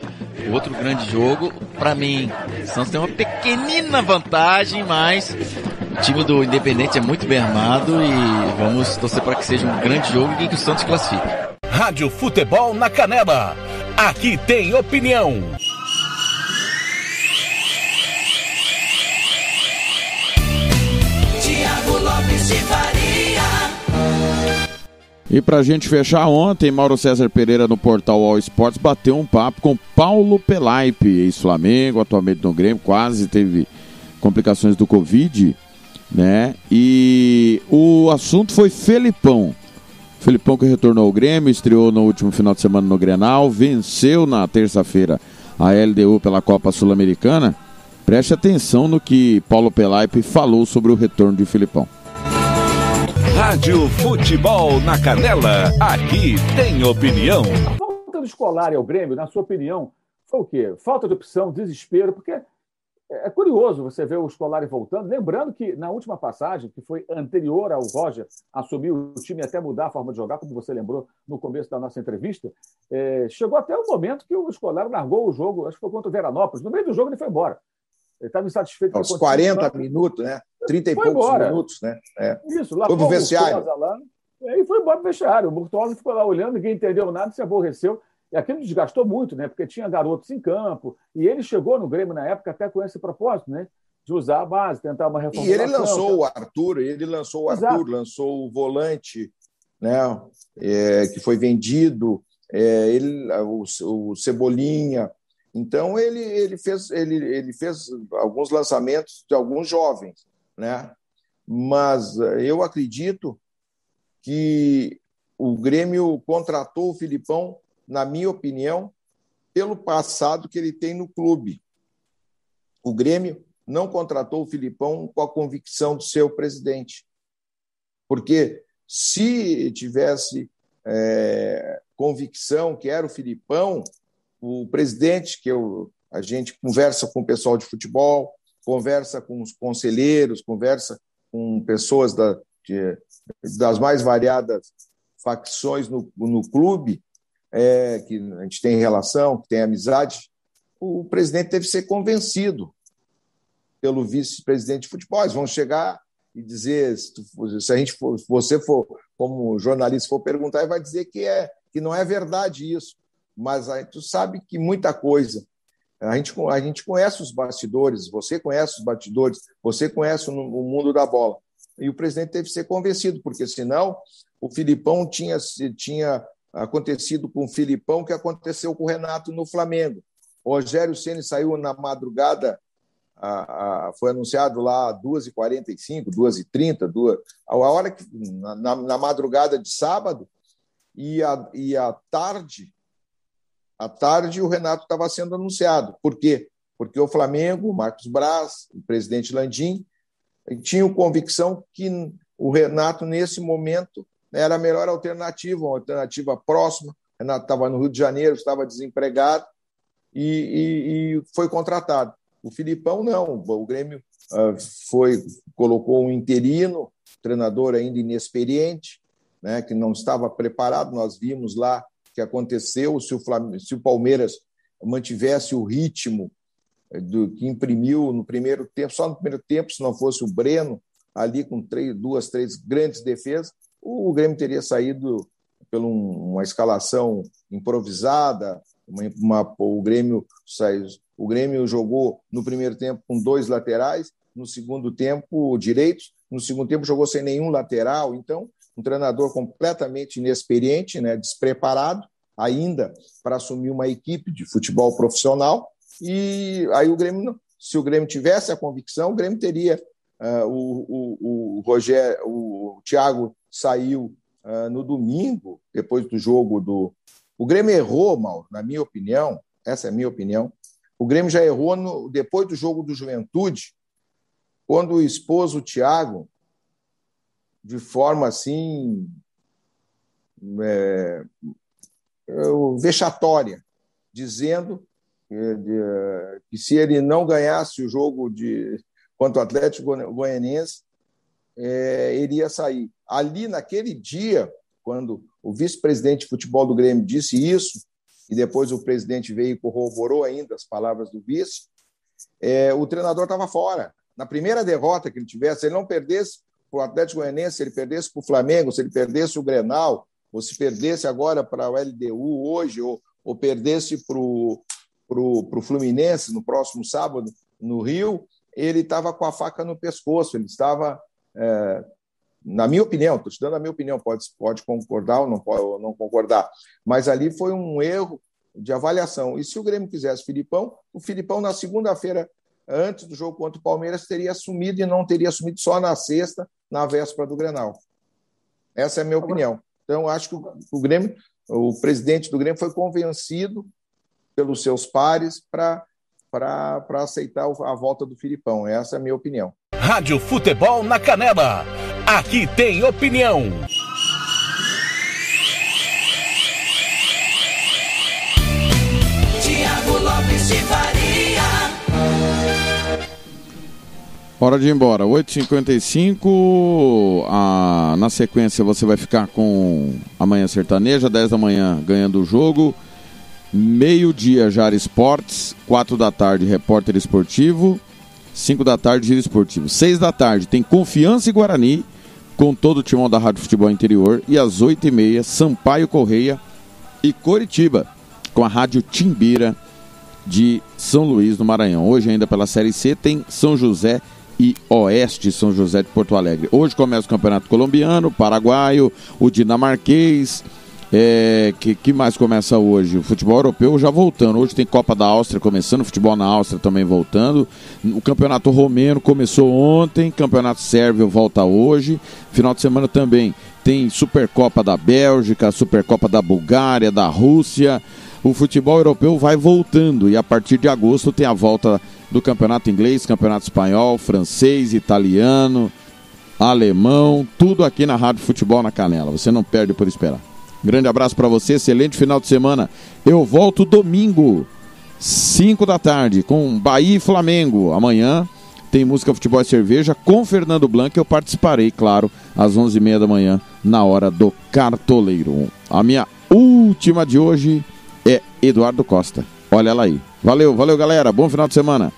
outro grande jogo. Para mim, Santos tem uma pequenina vantagem, mas o time do Independente é muito bem armado e vamos torcer para que seja um grande jogo e que o Santos classifique. Rádio Futebol na Canela. Aqui tem opinião. Tiago Lopes de Faria. E pra gente fechar ontem, Mauro César Pereira no portal All Sports bateu um papo com Paulo Pelaipe, ex-Flamengo, atualmente no Grêmio, quase teve complicações do Covid né? E o assunto foi Felipão. Felipão que retornou ao Grêmio, estreou no último final de semana no Grenal, venceu na terça-feira a LDU pela Copa Sul-Americana. Preste atenção no que Paulo Pelaipe falou sobre o retorno de Felipão. Rádio Futebol na Canela, aqui tem opinião. A falta do escolar ao Grêmio, na sua opinião, foi o quê? Falta de opção, desespero, porque é, é curioso você ver o Scolari voltando, lembrando que na última passagem, que foi anterior ao Roger assumir o time e até mudar a forma de jogar, como você lembrou no começo da nossa entrevista, é, chegou até o momento que o Scolari largou o jogo, acho que foi contra o Veranópolis, no meio do jogo ele foi embora. Ele estava insatisfeito. Aos 40 minutos, né? 30 e foi poucos embora. minutos, né? É. Isso, lá foi pro vestiário. e aí foi embora pro vestiário. O Murtosa ficou lá olhando, ninguém entendeu nada, se aborreceu. E aquilo desgastou muito, né? Porque tinha garotos em campo. E ele chegou no Grêmio na época até com esse propósito, né? De usar a base, tentar uma reformulação. E ele lançou o Arthur, ele lançou o Arthur, Exato. lançou o volante, né? É, que foi vendido, é, ele, o, o Cebolinha. Então ele, ele, fez, ele, ele fez alguns lançamentos de alguns jovens, né? Mas eu acredito que o Grêmio contratou o Filipão na minha opinião, pelo passado que ele tem no clube. O Grêmio não contratou o Filipão com a convicção do seu presidente. Porque se tivesse é, convicção que era o Filipão, o presidente, que eu, a gente conversa com o pessoal de futebol, conversa com os conselheiros, conversa com pessoas da, de, das mais variadas facções no, no clube, é, que a gente tem relação, que tem amizade, o presidente deve ser convencido pelo vice-presidente de futebol. Eles vão chegar e dizer, se, tu, se a gente for, você for, como jornalista, for perguntar, ele vai dizer que, é, que não é verdade isso. Mas aí tu sabe que muita coisa. A gente, a gente conhece os bastidores, você conhece os bastidores, você conhece o, o mundo da bola. E o presidente teve que ser convencido, porque senão o Filipão tinha, tinha acontecido com o Filipão, que aconteceu com o Renato no Flamengo. O Rogério Ceni saiu na madrugada, a, a, foi anunciado lá às 2h45, 2h30, 2, a hora que, na, na, madrugada de sábado, e a, e a tarde, à tarde o Renato estava sendo anunciado. Por quê? Porque o Flamengo, o Marcos Braz, o presidente Landim, tinham convicção que o Renato, nesse momento, era a melhor alternativa, uma alternativa próxima. Renato estava no Rio de Janeiro, estava desempregado, e, e, e foi contratado. O Filipão não, o Grêmio uh, foi colocou um interino, treinador ainda inexperiente, né, que não estava preparado. Nós vimos lá que aconteceu se o, se o Palmeiras mantivesse o ritmo eh, do que imprimiu no primeiro tempo, só no primeiro tempo, se não fosse o Breno ali com três, duas, três grandes defesas, o Grêmio teria saído por uma escalação improvisada, uma, uma, o Grêmio saiu, o Grêmio jogou no primeiro tempo com dois laterais, no segundo tempo direitos, no segundo tempo jogou sem nenhum lateral, então um treinador completamente inexperiente, né, despreparado ainda para assumir uma equipe de futebol profissional. E aí o Grêmio, se o Grêmio tivesse a convicção, o Grêmio teria uh, o, o, o Rogério, o Thiago saiu uh, no domingo depois do jogo do. O Grêmio errou, Mauro, na minha opinião. Essa é a minha opinião. O Grêmio já errou no, depois do jogo do Juventude, quando o Thiago de forma assim é, é vexatória, dizendo que, que, se ele não ganhasse o jogo de contra o Atlético Goianiense, é, ele ia sair. Ali, naquele dia, quando o vice-presidente de futebol do Grêmio disse isso, e depois o presidente veio e corroborou ainda as palavras do vice, é, o treinador estava fora. Na primeira derrota que ele tivesse, se ele não perdesse para o Atlético Goianiense, se ele perdesse para o Flamengo, se ele perdesse o Grenal, ou se perdesse agora para o LDU hoje, ou, ou perdesse para o Fluminense no próximo sábado no Rio, ele estava com a faca no pescoço, ele estava, é, na minha opinião, estou te dando a minha opinião, pode, pode concordar ou não, pode, ou não concordar, mas ali foi um erro de avaliação. E se o Grêmio quisesse Filipão, o Filipão na segunda-feira antes do jogo contra o Palmeiras, teria assumido e não teria assumido só na sexta, na véspera do Grenal. Essa é a minha opinião. Então, acho que o, Grêmio, o presidente do Grêmio foi convencido pelos seus pares para aceitar a volta do Filipão. Essa é a minha opinião. Rádio Futebol na Canela. Aqui tem opinião. Tiago Lopes de Hora de ir embora. 8h55. A... Na sequência você vai ficar com Amanhã Sertaneja, 10 da manhã ganhando o jogo. Meio-dia, Jara Esportes. 4 da tarde, Repórter Esportivo. 5 da tarde, Giro Esportivo. 6 da tarde tem Confiança e Guarani, com todo o timão da Rádio Futebol Interior. E às 8h30, Sampaio Correia e Coritiba, com a Rádio Timbira de São Luís, no Maranhão. Hoje, ainda pela Série C, tem São José e Oeste São José de Porto Alegre. Hoje começa o Campeonato Colombiano, Paraguaio, o dinamarquês. É, que, que mais começa hoje? O futebol europeu já voltando. Hoje tem Copa da Áustria começando, futebol na Áustria também voltando. O Campeonato Romeno começou ontem, Campeonato Sérvio volta hoje. Final de semana também tem Supercopa da Bélgica, Supercopa da Bulgária, da Rússia. O futebol europeu vai voltando e a partir de agosto tem a volta do campeonato inglês, campeonato espanhol, francês, italiano, alemão, tudo aqui na Rádio Futebol na Canela. Você não perde por esperar. Grande abraço para você, excelente final de semana. Eu volto domingo, 5 da tarde, com Bahia e Flamengo. Amanhã tem música Futebol e Cerveja com Fernando Blanco. Eu participarei, claro, às 11h30 da manhã, na hora do Cartoleiro. A minha última de hoje é Eduardo Costa. Olha ela aí. Valeu, valeu galera. Bom final de semana.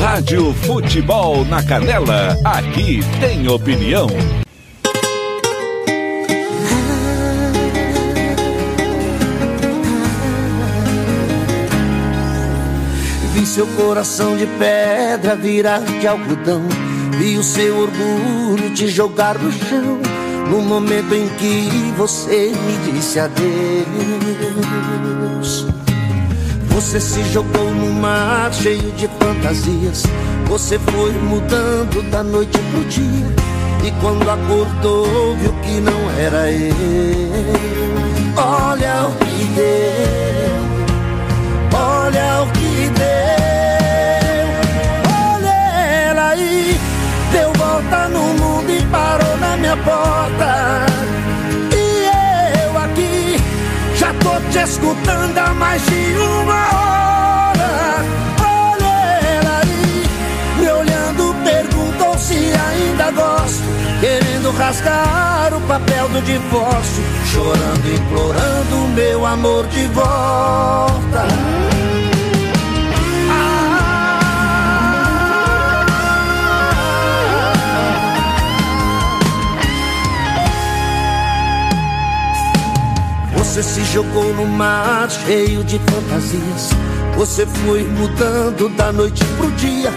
Rádio Futebol na Canela. Aqui tem opinião. Seu coração de pedra virar de algodão. Vi o seu orgulho te jogar no chão. No momento em que você me disse adeus. Você se jogou no mar cheio de fantasias. Você foi mudando da noite pro dia. E quando acordou, viu que não era eu. Olha o que deu. Olha o que deu. Parou na minha porta. E eu aqui já tô te escutando há mais de uma hora. Olha aí, me olhando, perguntou se ainda gosto. Querendo rasgar o papel do divórcio, chorando, implorando meu amor de volta. Você se jogou no mar cheio de fantasias. Você foi mudando da noite pro dia.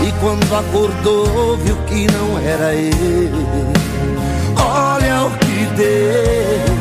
E quando acordou, viu que não era ele. Olha o que deu.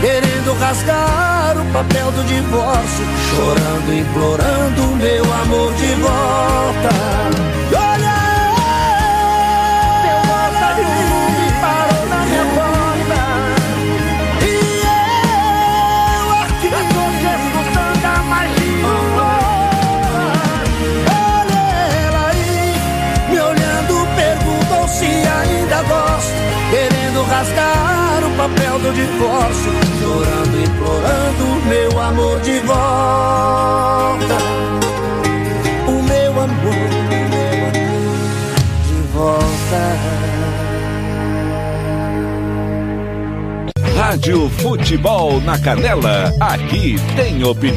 Querendo rasgar o papel do divórcio, chorando, implorando meu amor de volta. E olha, teu volta de mundo parou na minha porta. E eu aqui te escutando uma hora. Olha ela aí, me olhando, perguntou se ainda gosto querendo rasgar o papel do divórcio, chorando, implorando meu amor de volta. O meu amor de volta. Rádio Futebol na Canela, aqui tem opinião.